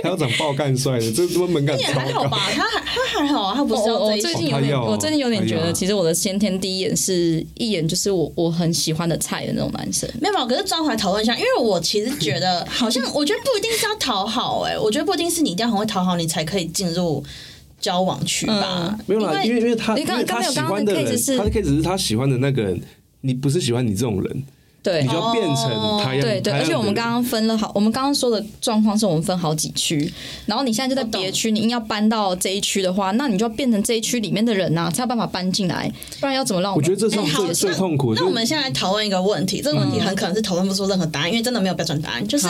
他要长爆干帅的，这他妈门槛也超高。还好吧，他还他还好啊，他不是我我要这一种。最近有点，哦我最近有点觉得，其实我的先天第一眼是一眼就是我我很喜欢的菜的那种男生。没有，没有可是抓回来讨论一下，因为我其实觉得，好像 *laughs* 我觉得不一定是要讨好、哎，我觉得不一定是你一定要很会讨好，你才可以进入交往区吧。没有啦，因为因为他你刚因为他喜刚有刚刚欢的人，的 case 是他的 case 是他喜欢的那个人，你不是喜欢你这种人，对你就要变成他样。对对，而且我们刚刚分了好，我们刚刚说的状况是我们分好几区，然后你现在就在别区，你硬要搬到这一区的话，那你就要变成这一区里面的人呐、才有办法搬进来，不然要怎么让我？我觉得这是哎好最最痛苦的。那我们现在来讨论一个问题，这个问题嗯很可能是讨论不出任何答案，因为真的没有标准答案。就是，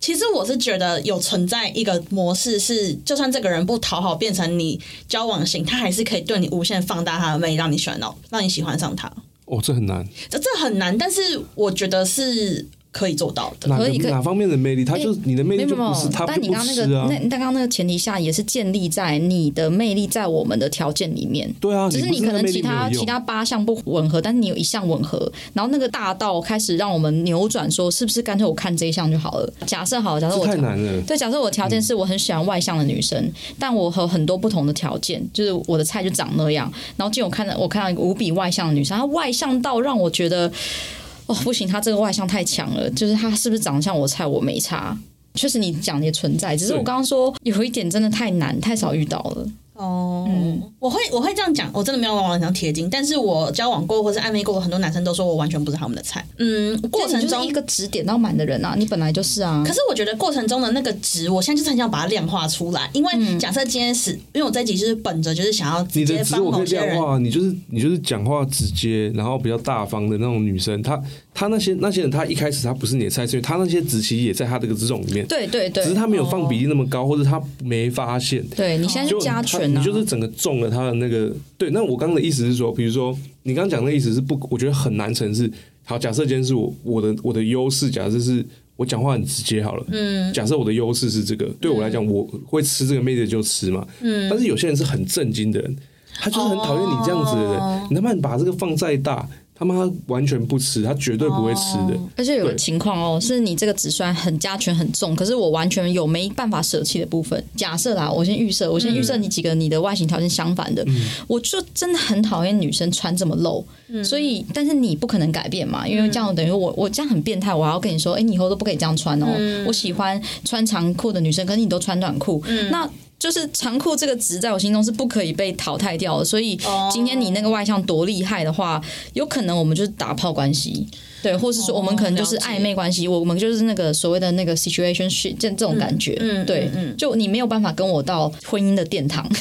其实我是觉得有存在一个模式是，就算这个人不讨好，变成你交往型，他还是可以对你无限放大他的魅力，让你喜欢到，让你喜欢上他。哦，这很难，这很难，但是我觉得是可以做到的。哪可以可以哪方面的魅力？他就是你的魅力就不是他但你刚刚那个。那但刚刚那个前提下，也是建立在你的魅力在我们的条件里面。对啊，只是你可能其他其他八项不吻合，但是你有一项吻合，然后那个大道开始让我们扭转，说是不是干脆我看这一项就好了？假设好，假设我条太难了。对，假设我条件是我很喜欢外向的女生，但我和很多不同的条件，就是我的菜就长那样。然后结果我看到我看到一个无比外向的女生，她外向到让我觉得，哦不行，他这个外向太强了，就是他是不是长得像我菜，我没差。确实你讲的也存在，只是我刚刚说有一点真的太难，太少遇到了。哦，我会我会这样讲，我真的没有往往上贴金，但是我交往过或是暧昧过很多男生都说我完全不是他们的菜。嗯，过程中就是一个指点到满的人啊，你本来就是啊。可是我觉得过程中的那个值，我现在就是很想把它量化出来，因为假设今天是，因为我这一集就是本着就是想要直你的接帮值我可以某些人，量化，你就是你就是讲话直接，然后比较大方的那种女生。她她那些那些人，他一开始他不是你的菜，所以他那些子棋也在他这个这种里面，对对对。只是，他没有放比例那么高，或者他没发现。对你现在就是加权啊，你就是整个中了他的那个对。那我刚刚的意思是说，比如说你刚刚讲的意思是不，我觉得很难成是。好，假设今天是我我的我的优势，假设是我讲话很直接好了，嗯，假设我的优势是这个，对我来讲，我会吃这个妹子就吃嘛，嗯，但是有些人是很震惊的人，他就是很讨厌你这样子的人，哦。你他妈你把这个放再大，他妈完全不吃，他绝对不会吃的，而且有个情况哦，是你这个值虽然很加权很重，可是我完全有没办法舍弃的部分。假设啦，我先预设，我先预设你几个你的外形条件相反的，我就真的很讨厌女生穿这么露，所以但是你不可能改变嘛，因为这样等于我我这样很变态，我还要跟你说，哎、你以后都不可以这样穿哦。我喜欢穿长裤的女生，可是你都穿短裤，那。就是长裤这个值在我心中是不可以被淘汰掉的，所以今天你那个外向多厉害的话，有可能我们就是打炮关系，对，或是说我们可能就是暧昧关系，我们就是那个所谓的那个 situation shit 这这种感觉，嗯嗯对，嗯就你没有办法跟我到婚姻的殿堂。*laughs*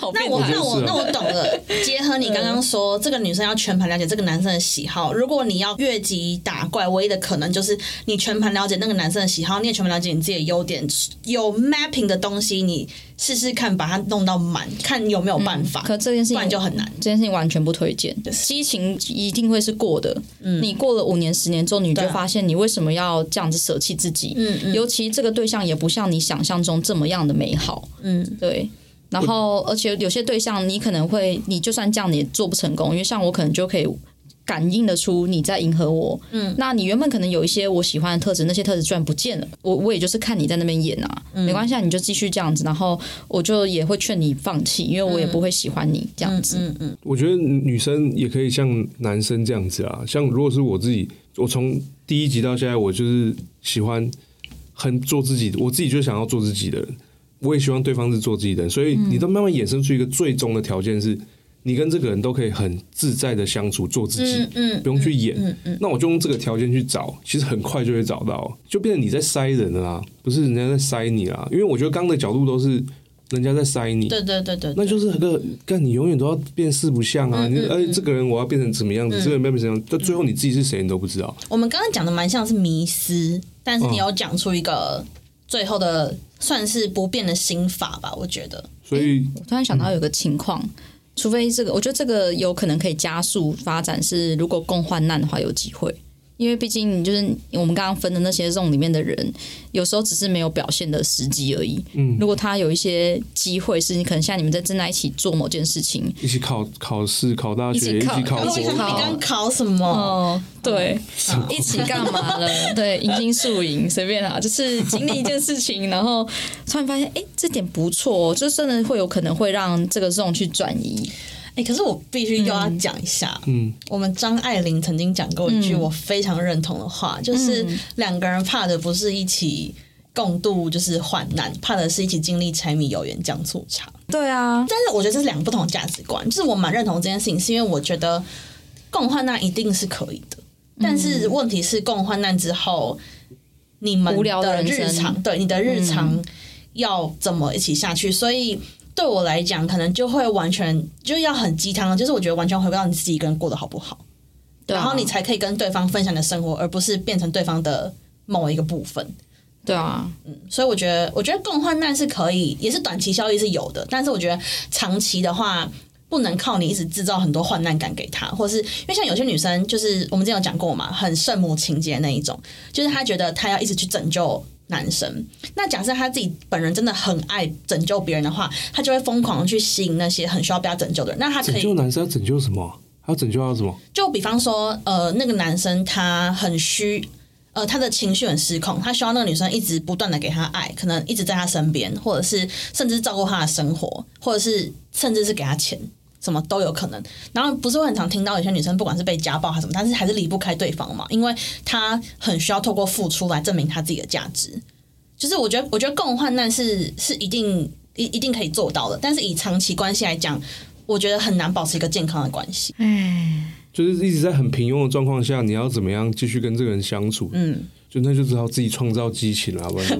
好那我那我那我懂了。结合你刚刚说，这个女生要全盘了解这个男生的喜好。如果你要越级打怪，唯一的可能就是你全盘了解那个男生的喜好，你也全盘了解你自己的优点，有 mapping 的东西，你试试看把它弄到满，看有没有办法。可这件事情不然就很难。这件事情完全不推荐，激情一定会是过的。你过了五年、十年之后，你就发现你为什么要这样子舍弃自己？嗯嗯尤其这个对象也不像你想象中这么样的美好。嗯，对。然后，而且有些对象，你可能会，你就算这样，你也做不成功，因为像我可能就可以感应得出你在迎合我。嗯，那你原本可能有一些我喜欢的特质，那些特质居然不见了，我我也就是看你在那边演啊，没关系，啊，你就继续这样子，然后我就也会劝你放弃，因为我也不会喜欢你这样子。嗯嗯，我觉得女生也可以像男生这样子啊，像如果是我自己，我从第一集到现在，我就是喜欢很做自己，我自己就想要做自己的人，我也希望对方是做自己的人，所以你都慢慢衍生出一个最终的条件是，你跟这个人都可以很自在的相处，做自己，嗯嗯不用去演。那我就用这个条件去找，其实很快就会找到，就变成你在筛人了啦，不是人家在筛你啦。因为我觉得刚刚的角度都是人家在筛你，对对对对，那就是个干，你永远都要变四不像啊！你哎，这个人我要变成什么样子，这个人变成什么样子，到最后你自己是谁你都不知道。我们刚刚讲的蛮像是迷失，但是你有讲出一个最后的算是不变的心法吧？我觉得。所以我突然想到有个情况，除非这个，我觉得这个有可能可以加速发展，是如果共患难的话有机会。因为毕竟你就是我们刚刚分的那些 zone 里面的人，有时候只是没有表现的时机而已。嗯如果他有一些机会，是你可能像你们在正在一起做某件事情，一起考考试、考大学、一一起考起考国考你刚考什么？哦，对，*laughs* 一起干嘛了？*laughs* 对，迎新宿营随便啦，就是经历一件事情，然后突然发现，哎，这点不错、哦，就真的会有可能会让这个 zone 去转移。哎、可是我必须又要讲一下，嗯，我们张爱玲曾经讲过一句我非常认同的话，就是两个人怕的不是一起共度就是患难，怕的是一起经历柴米油盐酱醋茶。对啊，但是我觉得这是两个不同的价值观，就是我蛮认同这件事情，是因为我觉得共患难一定是可以的，但是问题是共患难之后，你们无聊的日常对你的日常要怎么一起下去，所以。对我来讲，可能就会完全就要很鸡汤，就是我觉得完全回不到你自己一个人过得好不好，对啊。然后你才可以跟对方分享你的生活，而不是变成对方的某一个部分。对啊，嗯所以我觉得，我觉得共患难是可以，也是短期效益是有的，但是我觉得长期的话，不能靠你一直制造很多患难感给他，或是因为像有些女生，就是我们之前有讲过嘛，很圣母情节那一种，就是她觉得她要一直去拯救男生。那假设他自己本人真的很爱拯救别人的话，他就会疯狂的去吸引那些很需要被他拯救的人。那他可拯救男生要拯救什么？他要拯救他什么？就比方说，呃，那个男生他很虚，呃，他的情绪很失控，他需要那个女生一直不断的给他爱，可能一直在他身边，或者是甚至照顾他的生活，或者是甚至是给他钱，什么都有可能。然后不是会很常听到有些女生不管是被家暴还是什么，但是还是离不开对方嘛，因为她很需要透过付出来证明她自己的价值。就是我觉得，我觉得共患难是是一定一一定可以做到的，但是以长期关系来讲，我觉得很难保持一个健康的关系。就是一直在很平庸的状况下，你要怎么样继续跟这个人相处？嗯，就那就只好自己创造激情了，不然 *laughs*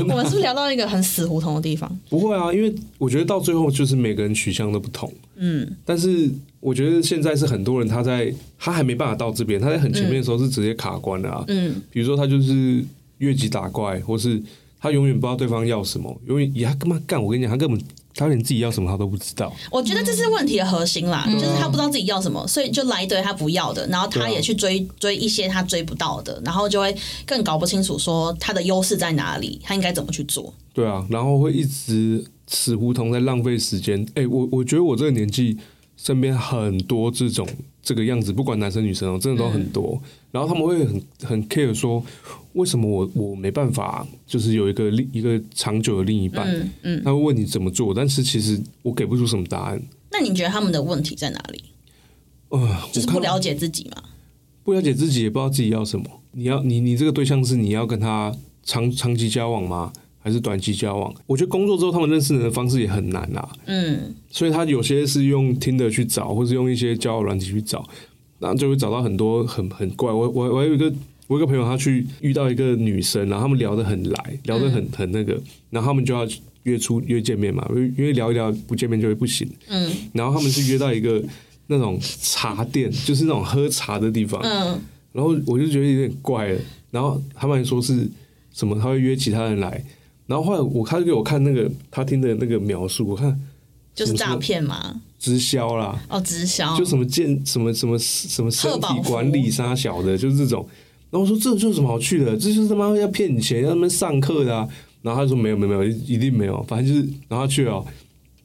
我们是不是聊到一个很死胡同的地方？*laughs* 不会啊，因为我觉得到最后就是每个人取向都不同。嗯，但是我觉得现在是很多人他在他还没办法到这边，他在很前面的时候是直接卡关的啊。嗯，比如说他就是越级打怪，或是他永远不知道对方要什么，永远也他干嘛干？我跟你讲，他根本他连自己要什么他都不知道。我觉得这是问题的核心啦，就是他不知道自己要什么，所以就来一堆他不要的，然后他也去追追一些他追不到的，然后就会更搞不清楚说他的优势在哪里，他应该怎么去做。对啊，然后会一直死胡同在浪费时间。哎、我我觉得我这个年纪身边很多这种这个样子，不管男生女生哦，真的都很多。然后他们会很很 care 说，为什么我我没办法，就是有一个另一个长久的另一半？嗯嗯，他会问你怎么做，但是其实我给不出什么答案。那你觉得他们的问题在哪里？呃，就是不了解自己嘛？不了解自己，也不知道自己要什么。你要你你这个对象是你要跟他长长期交往吗？还是短期交往？我觉得工作之后他们认识人的方式也很难啊。嗯，所以他有些是用听的去找，或是用一些交友软体去找，然后就会找到很多很很怪。我我我有一个我有一个朋友，他去遇到一个女生，然后他们聊得很来，聊得很很那个，然后他们就要约出约见面嘛，因为因为聊一聊不见面就会不行。嗯，然后他们是约到一个那种茶店，就是那种喝茶的地方。嗯，然后我就觉得有点怪了。然后他们还说是什么，他会约其他人来。然后后来我他就给我看那个他听的那个描述，我看就是诈骗嘛？直销啦，哦，直销就什么健什么什么什么身体管理啥小的，就是这种。然后我说这这有什么好去的？这就是他妈要骗你钱，要他们上课的啊。然后他说没有没有没有，一定没有，反正就是然后他去哦，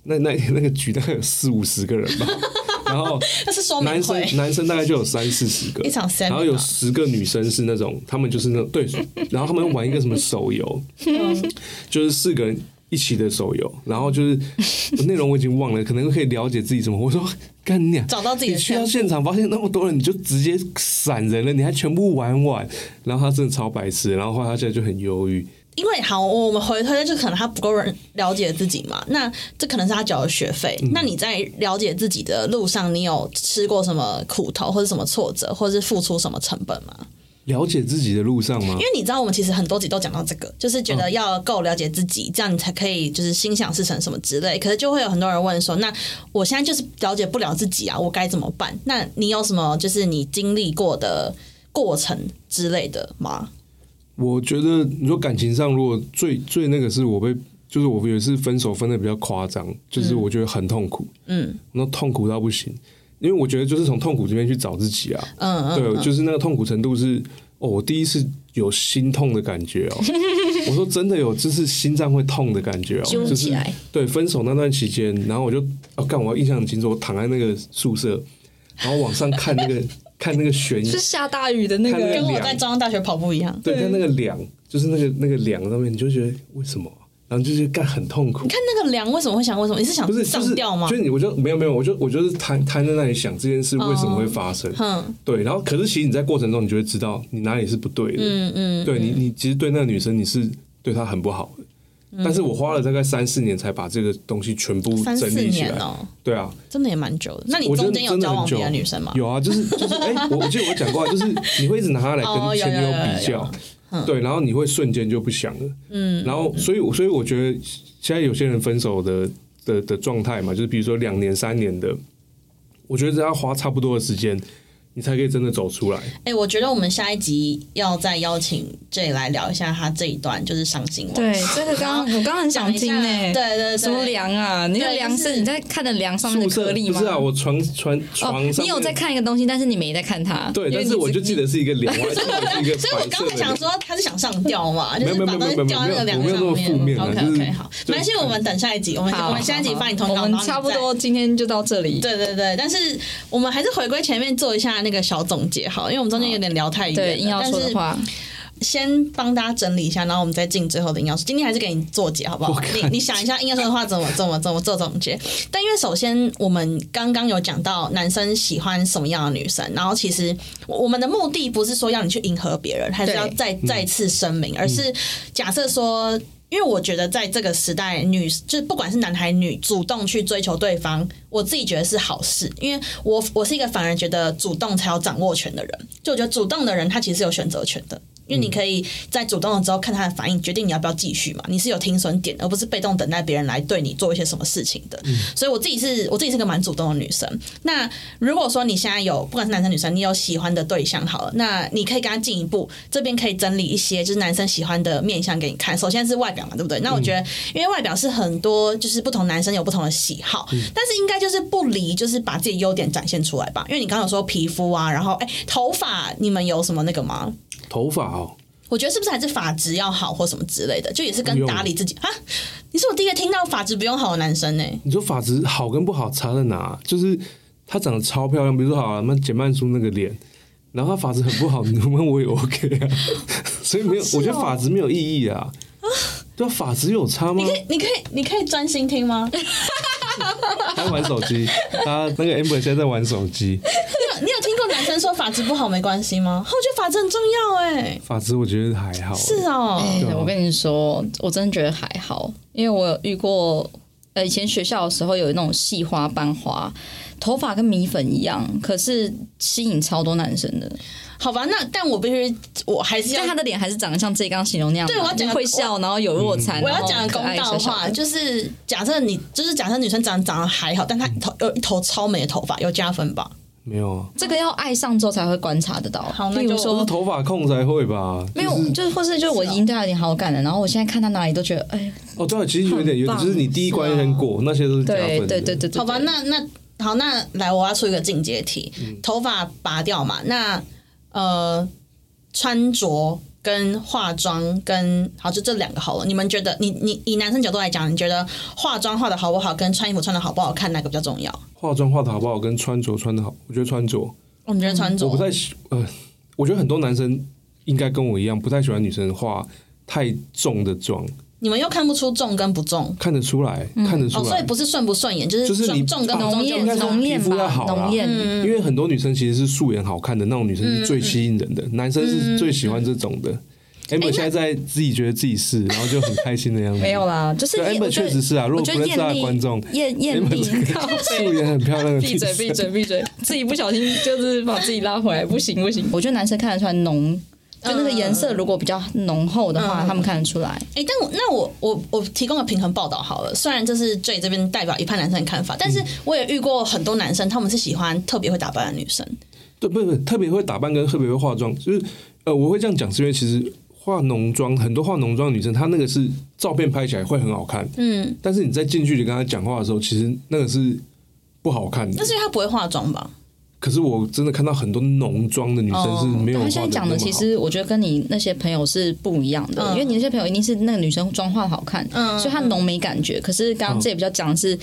那那那个局大概有四五十个人吧，*laughs* 然后 *laughs* 那是说男生，男生大概就有三四十个一，场 seminar 然后有十个女生是那种，他们就是那种对，然后他们玩一个什么手游，就是四个人一起的手游，然后就是内容我已经忘了，可能可以了解自己什么。我说干你、啊，找到自己的你去到现场发现那么多人，你就直接闪人了，你还全部玩完，然后他真的超白痴，然后后来他现在就很忧郁。因为好，我们回推，就可能他不够人了解自己嘛，那这可能是他缴的学费。那你在了解自己的路上，你有吃过什么苦头，或者什么挫折，或者是付出什么成本吗？了解自己的路上吗因？为你知道，我们其实很多集都讲到这个，就是觉得要够了解自己，这样你才可以就是心想事成什么之类。可是就会有很多人问说，那我现在就是了解不了自己啊，我该怎么办？那你有什么就是你经历过的过程之类的吗？我觉得你说感情上，如果最最那个是我被，就是我有一次分手分的比较夸张，就是我觉得很痛苦，嗯，那痛苦到不行。因为我觉得就是从痛苦这边去找自己啊。嗯嗯，对，就是那个痛苦程度是，哦，我第一次有心痛的感觉哦。*laughs* 我说真的有，就是心脏会痛的感觉哦，就是对分手那段期间，然后我就哦，干，我印象很清楚，我躺在那个宿舍，然后往上看那个看那个悬崖是，下大雨的那个跟我在中央大学跑步一样。对，看那个梁，就是那个那个梁上面，你就觉得为什么？然后就觉得干很痛苦。你看那个梁为什么会想为什么？你是想不是上吊吗就？是你，我就没有没有，我就我就是瘫瘫在那里想这件事为什么会发生。嗯对，然后可是其实你在过程中，你就会知道你哪里是不对的。嗯嗯，对你，你其实对那个女生你是对她很不好的。但是我花了大概三四年才把这个东西全部整理起来。哦，对啊，真的也蛮久的。那你觉得中间有真的很久交往别的女生吗？有啊，就是就是，哎、我 *laughs* 我记得我讲过啊，就是你会一直拿它来跟前女友有有有比较，对，然后你会瞬间就不想了，嗯，然后所以所以我觉得现在有些人分手的的的状态嘛，就是比如说两年三年的，我觉得只要花差不多的时间，你才可以真的走出来。哎、我觉得我们下一集要再邀请 J 来聊一下他这一段就是伤心往对事，这个刚刚我刚刚很想听呢、讲一下对对对什么梁啊？你的梁是是你在看的梁上面的颗粒吗？不是啊，我床床床哦，上面、你有在看一个东西，但是你没在看它。对，但是我就记得是一个梁，我还记得是一个所以我。刚才想说他是想上吊嘛，就没有是把东西没有没有吊在那个梁上面。负面啊 OK OK 好，没关系，我们等下一集，我们我们下一集好发你通告，差不多今天就到这里。对对对，但是我们还是回归前面做一下那个小总结好，因为我们中间有点聊太。对，硬要说的话，先帮大家整理一下，然后我们再进最后的硬要说。今天还是给你做结，好不好？你你想一下硬要说的话怎么怎么 *laughs* 怎么做总结。但因为首先我们刚刚有讲到男生喜欢什么样的女生，然后其实我们的目的不是说要你去迎合别人，还是要再再次声明，而是假设说。因为我觉得在这个时代，女就是不管是男孩女，主动去追求对方，我自己觉得是好事。因为我我是一个反而觉得主动才有掌握权的人，就我觉得主动的人他其实是有选择权的。因为你可以在主动了之后看他的反应，决定你要不要继续嘛。你是有停损点，而不是被动等待别人来对你做一些什么事情的。所以我自己是我自己是个蛮主动的女生。那如果说你现在有不管是男生女生，你有喜欢的对象好了，那你可以跟他进一步，这边可以整理一些就是男生喜欢的面相给你看。首先是外表嘛，对不对？那我觉得，因为外表是很多就是不同男生有不同的喜好，但是应该就是不离就是把自己优点展现出来吧。因为你刚刚有说皮肤啊，然后哎头发，你们有什么那个吗？头发哦，我觉得是不是还是发质要好或什么之类的，就也是跟打理自己啊？你是我第一个听到发质不用好的男生呢、你说发质好跟不好差在哪？就是她长得超漂亮，比如说好了，那简曼书那个脸，然后她发质很不好，你问我也 OK 啊。*laughs* 所以没有，我觉得发质没有意义啊。对啊，发质有差吗？你可以你可以你可以专心听吗？你 *laughs* 他玩手机，他那个 Amber 现在在玩手机。有你说发质不好没关系吗？我觉得发质很重要哎、发质我觉得还好，是哦，我跟你说，我真的觉得还好，因为我有遇过，呃，以前学校的时候有那种细花班花，头发跟米粉一样，可是吸引超多男生的，好吧，那但我必须我还是要但他的脸还是长得像自己刚刚形容那样嘛，对我要讲个会笑，然后有落餐，我要讲个公道话，小小的就是假设你就是假设女生长长得还好，但她头有一头超美的头发，有加分吧？没有啊，这个要爱上之后才会观察得到。好那就说。头发控才会吧？没有，就是就是或是就是我已经对他有点好感了，然后我现在看他哪里都觉得，哎，哦，对，其实有点有点，就是你第一关先过，那些都是加对分的。对对对对，好吧，那那好，那来我要出一个进阶题，头发拔掉嘛，那呃穿着跟化妆跟好就这两个好了，你们觉得你你以男生角度来讲，你觉得化妆化的好不好，跟穿衣服穿的好不好看哪个比较重要？化妆化的好不好，跟穿着穿的好，我觉得穿着，我们觉得穿着，我不太喜呃，我觉得很多男生应该跟我一样，不太喜欢女生化太重的妆，你们又看不出重跟不重看得出来，看得出哦，所以。不是顺不顺眼，就是就是你重重跟不重浓艳就知道浓艳皮肤要吧，好啦浓艳。嗯因为很多女生其实是素颜好看的那种女生是最吸引人的，男生是最喜欢这种的。Amber 现在在自己觉得自己是，然后就很开心的样子。没有啦，就是 Amber 我觉得确实是啊，如我觉得果不认识他的艳丽观众艳艳丽，，Amber 靠 *laughs* 是素颜很漂亮闭嘴生。闭嘴闭嘴，自己不小心就是把自己拉回来，不行不行。我觉得男生看得出来浓，就那个颜色如果比较浓厚的话，嗯他们看得出来。哎、但我那我我我提供个平衡报道好了，虽然这是 J 这边代表一派男生的看法，但是我也遇过很多男生，他们是喜欢特别会打扮的女生。对，不是不是，特别会打扮跟特别会化妆，就是呃，我会这样讲，是因为其实化浓妆，很多化浓妆的女生，她那个是照片拍起来会很好看，嗯，但是你在近距离跟她讲话的时候，其实那个是不好看的那。是因为她不会化妆吧？可是我真的看到很多浓妆的女生是没有他现在讲的，其实我觉得跟你那些朋友是不一样的，嗯因为你那些朋友一定是那个女生妆化得好看，嗯所以她浓没感觉。可是刚刚这也比较讲的是，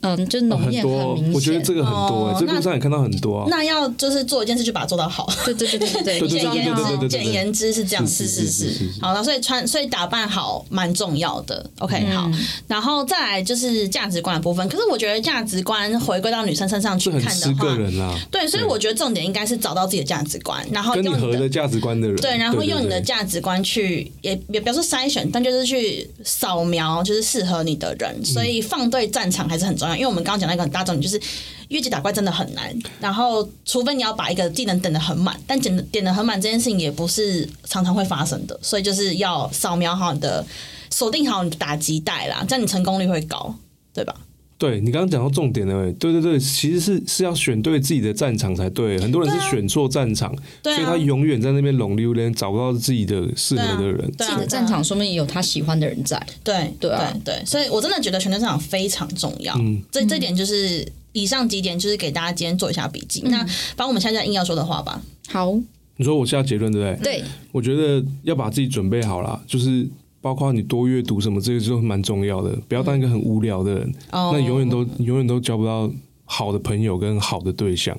嗯，就是浓艳很明显。，我觉得这个很多、这路上也看到很多啊。那要就是做一件事就把它做到好。对对对对对 *laughs* 对对简言之，简言之是这样，是是是好了，所以穿所以打扮好蛮重要的。OK，好，然后再来就是价值观的部分。可是我觉得价值观回归到女生身上去看的话个，人啦、对，所以我觉得重点应该是找到自己的价值观，然后跟你用你的合的价值观的人，对，然后用你的价值观去，也也不要说筛选，但就是去扫描，就是适合你的人。所以放对战场还是很重要，因为我们刚刚讲到一个很大重点，就是越级打怪真的很难。然后，除非你要把一个技能点的很满，但点点的很满这件事情也不是常常会发生的，所以就是要扫描好你的，锁定好你的打击带啦，这样你成功率会高，对吧？对你刚刚讲到重点了、欸，对对对，其实是是要选对自己的战场才对。很多人是选错战场，对啊所以他永远在那边拢溜连找不到自己的适合的人。自己的战场说明有他喜欢的人在。对对啊对对，所以我真的觉得选对战场非常重要。嗯这这点就是以上几点，就是给大家今天做一下笔记。那把我们现在硬要说的话吧。好，你说我下结论对不对？对，我觉得要把自己准备好啦，就是包括你多阅读什么，这些就蛮重要的。不要当一个很无聊的人，哦那你永远都永远都交不到好的朋友跟好的对象。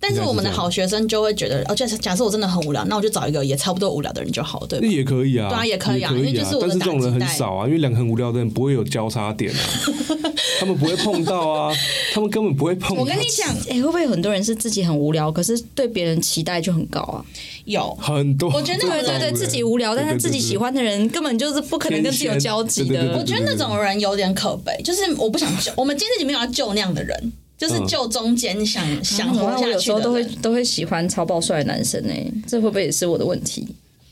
但是我们的好学生就会觉得，哦，假设假设我真的很无聊，那我就找一个也差不多无聊的人就好，对吧那？也可以啊，对啊也可以啊可因为就是我的但是这种人很少啊，因为两个很无聊的人不会有交叉点啊，*laughs* 他们不会碰到啊，他们根本不会碰到。我跟你讲，*laughs* 哎、会不会有很多人是自己很无聊，可是对别人期待就很高啊？有，很多，我觉得那个对对对，自己无聊，但是自己喜欢的人根本就是不可能跟自己有交集的。我觉得那种人有点可悲，就是我不想救。我们今天这里没有要救那样的人，就是就中间想想活然后我下去的有时候都会。都会喜欢超爆帅的男生呢、这会不会也是我的问题？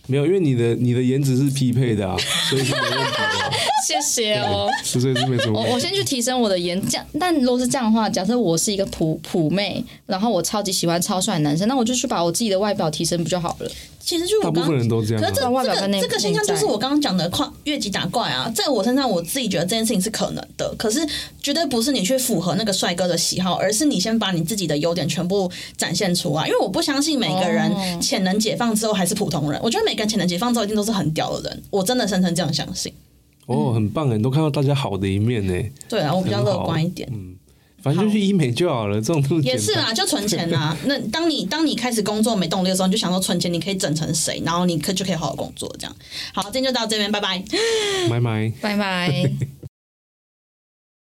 没有，因为你的你的颜值是匹配的啊，所以是没问题的，谢谢哦。所以是没什么。我我先去提升我的颜，这样。但如果是这样的话，假设我是一个普普妹，然后我超级喜欢超帅的男生，那我就去把我自己的外表提升不就好了？其实就是我刚大部分人都这样啊可是这。外表跟这个这个现象就是我刚刚讲的跨越级打怪啊，在我身上我自己觉得这件事情是可能的，可是绝对不是你去符合那个帅哥的喜好，而是你先把你自己的优点全部展现出来。因为我不相信每个人哦潜能解放之后还是普通人，我觉得每个人潜能解放之后一定都是很屌的人，我真的深深这样相信。哦，很棒哎，你都看到大家好的一面呢。对啊，我比较乐观一点。嗯反正就去医美就好了，这种东西也是啦，就存钱啦。*laughs* 那当你当你开始工作没动力的时候，你就想说存钱，你可以整成谁，然后你可就可以好好工作这样。好，今天就到这边，拜拜。拜拜。拜拜。*laughs*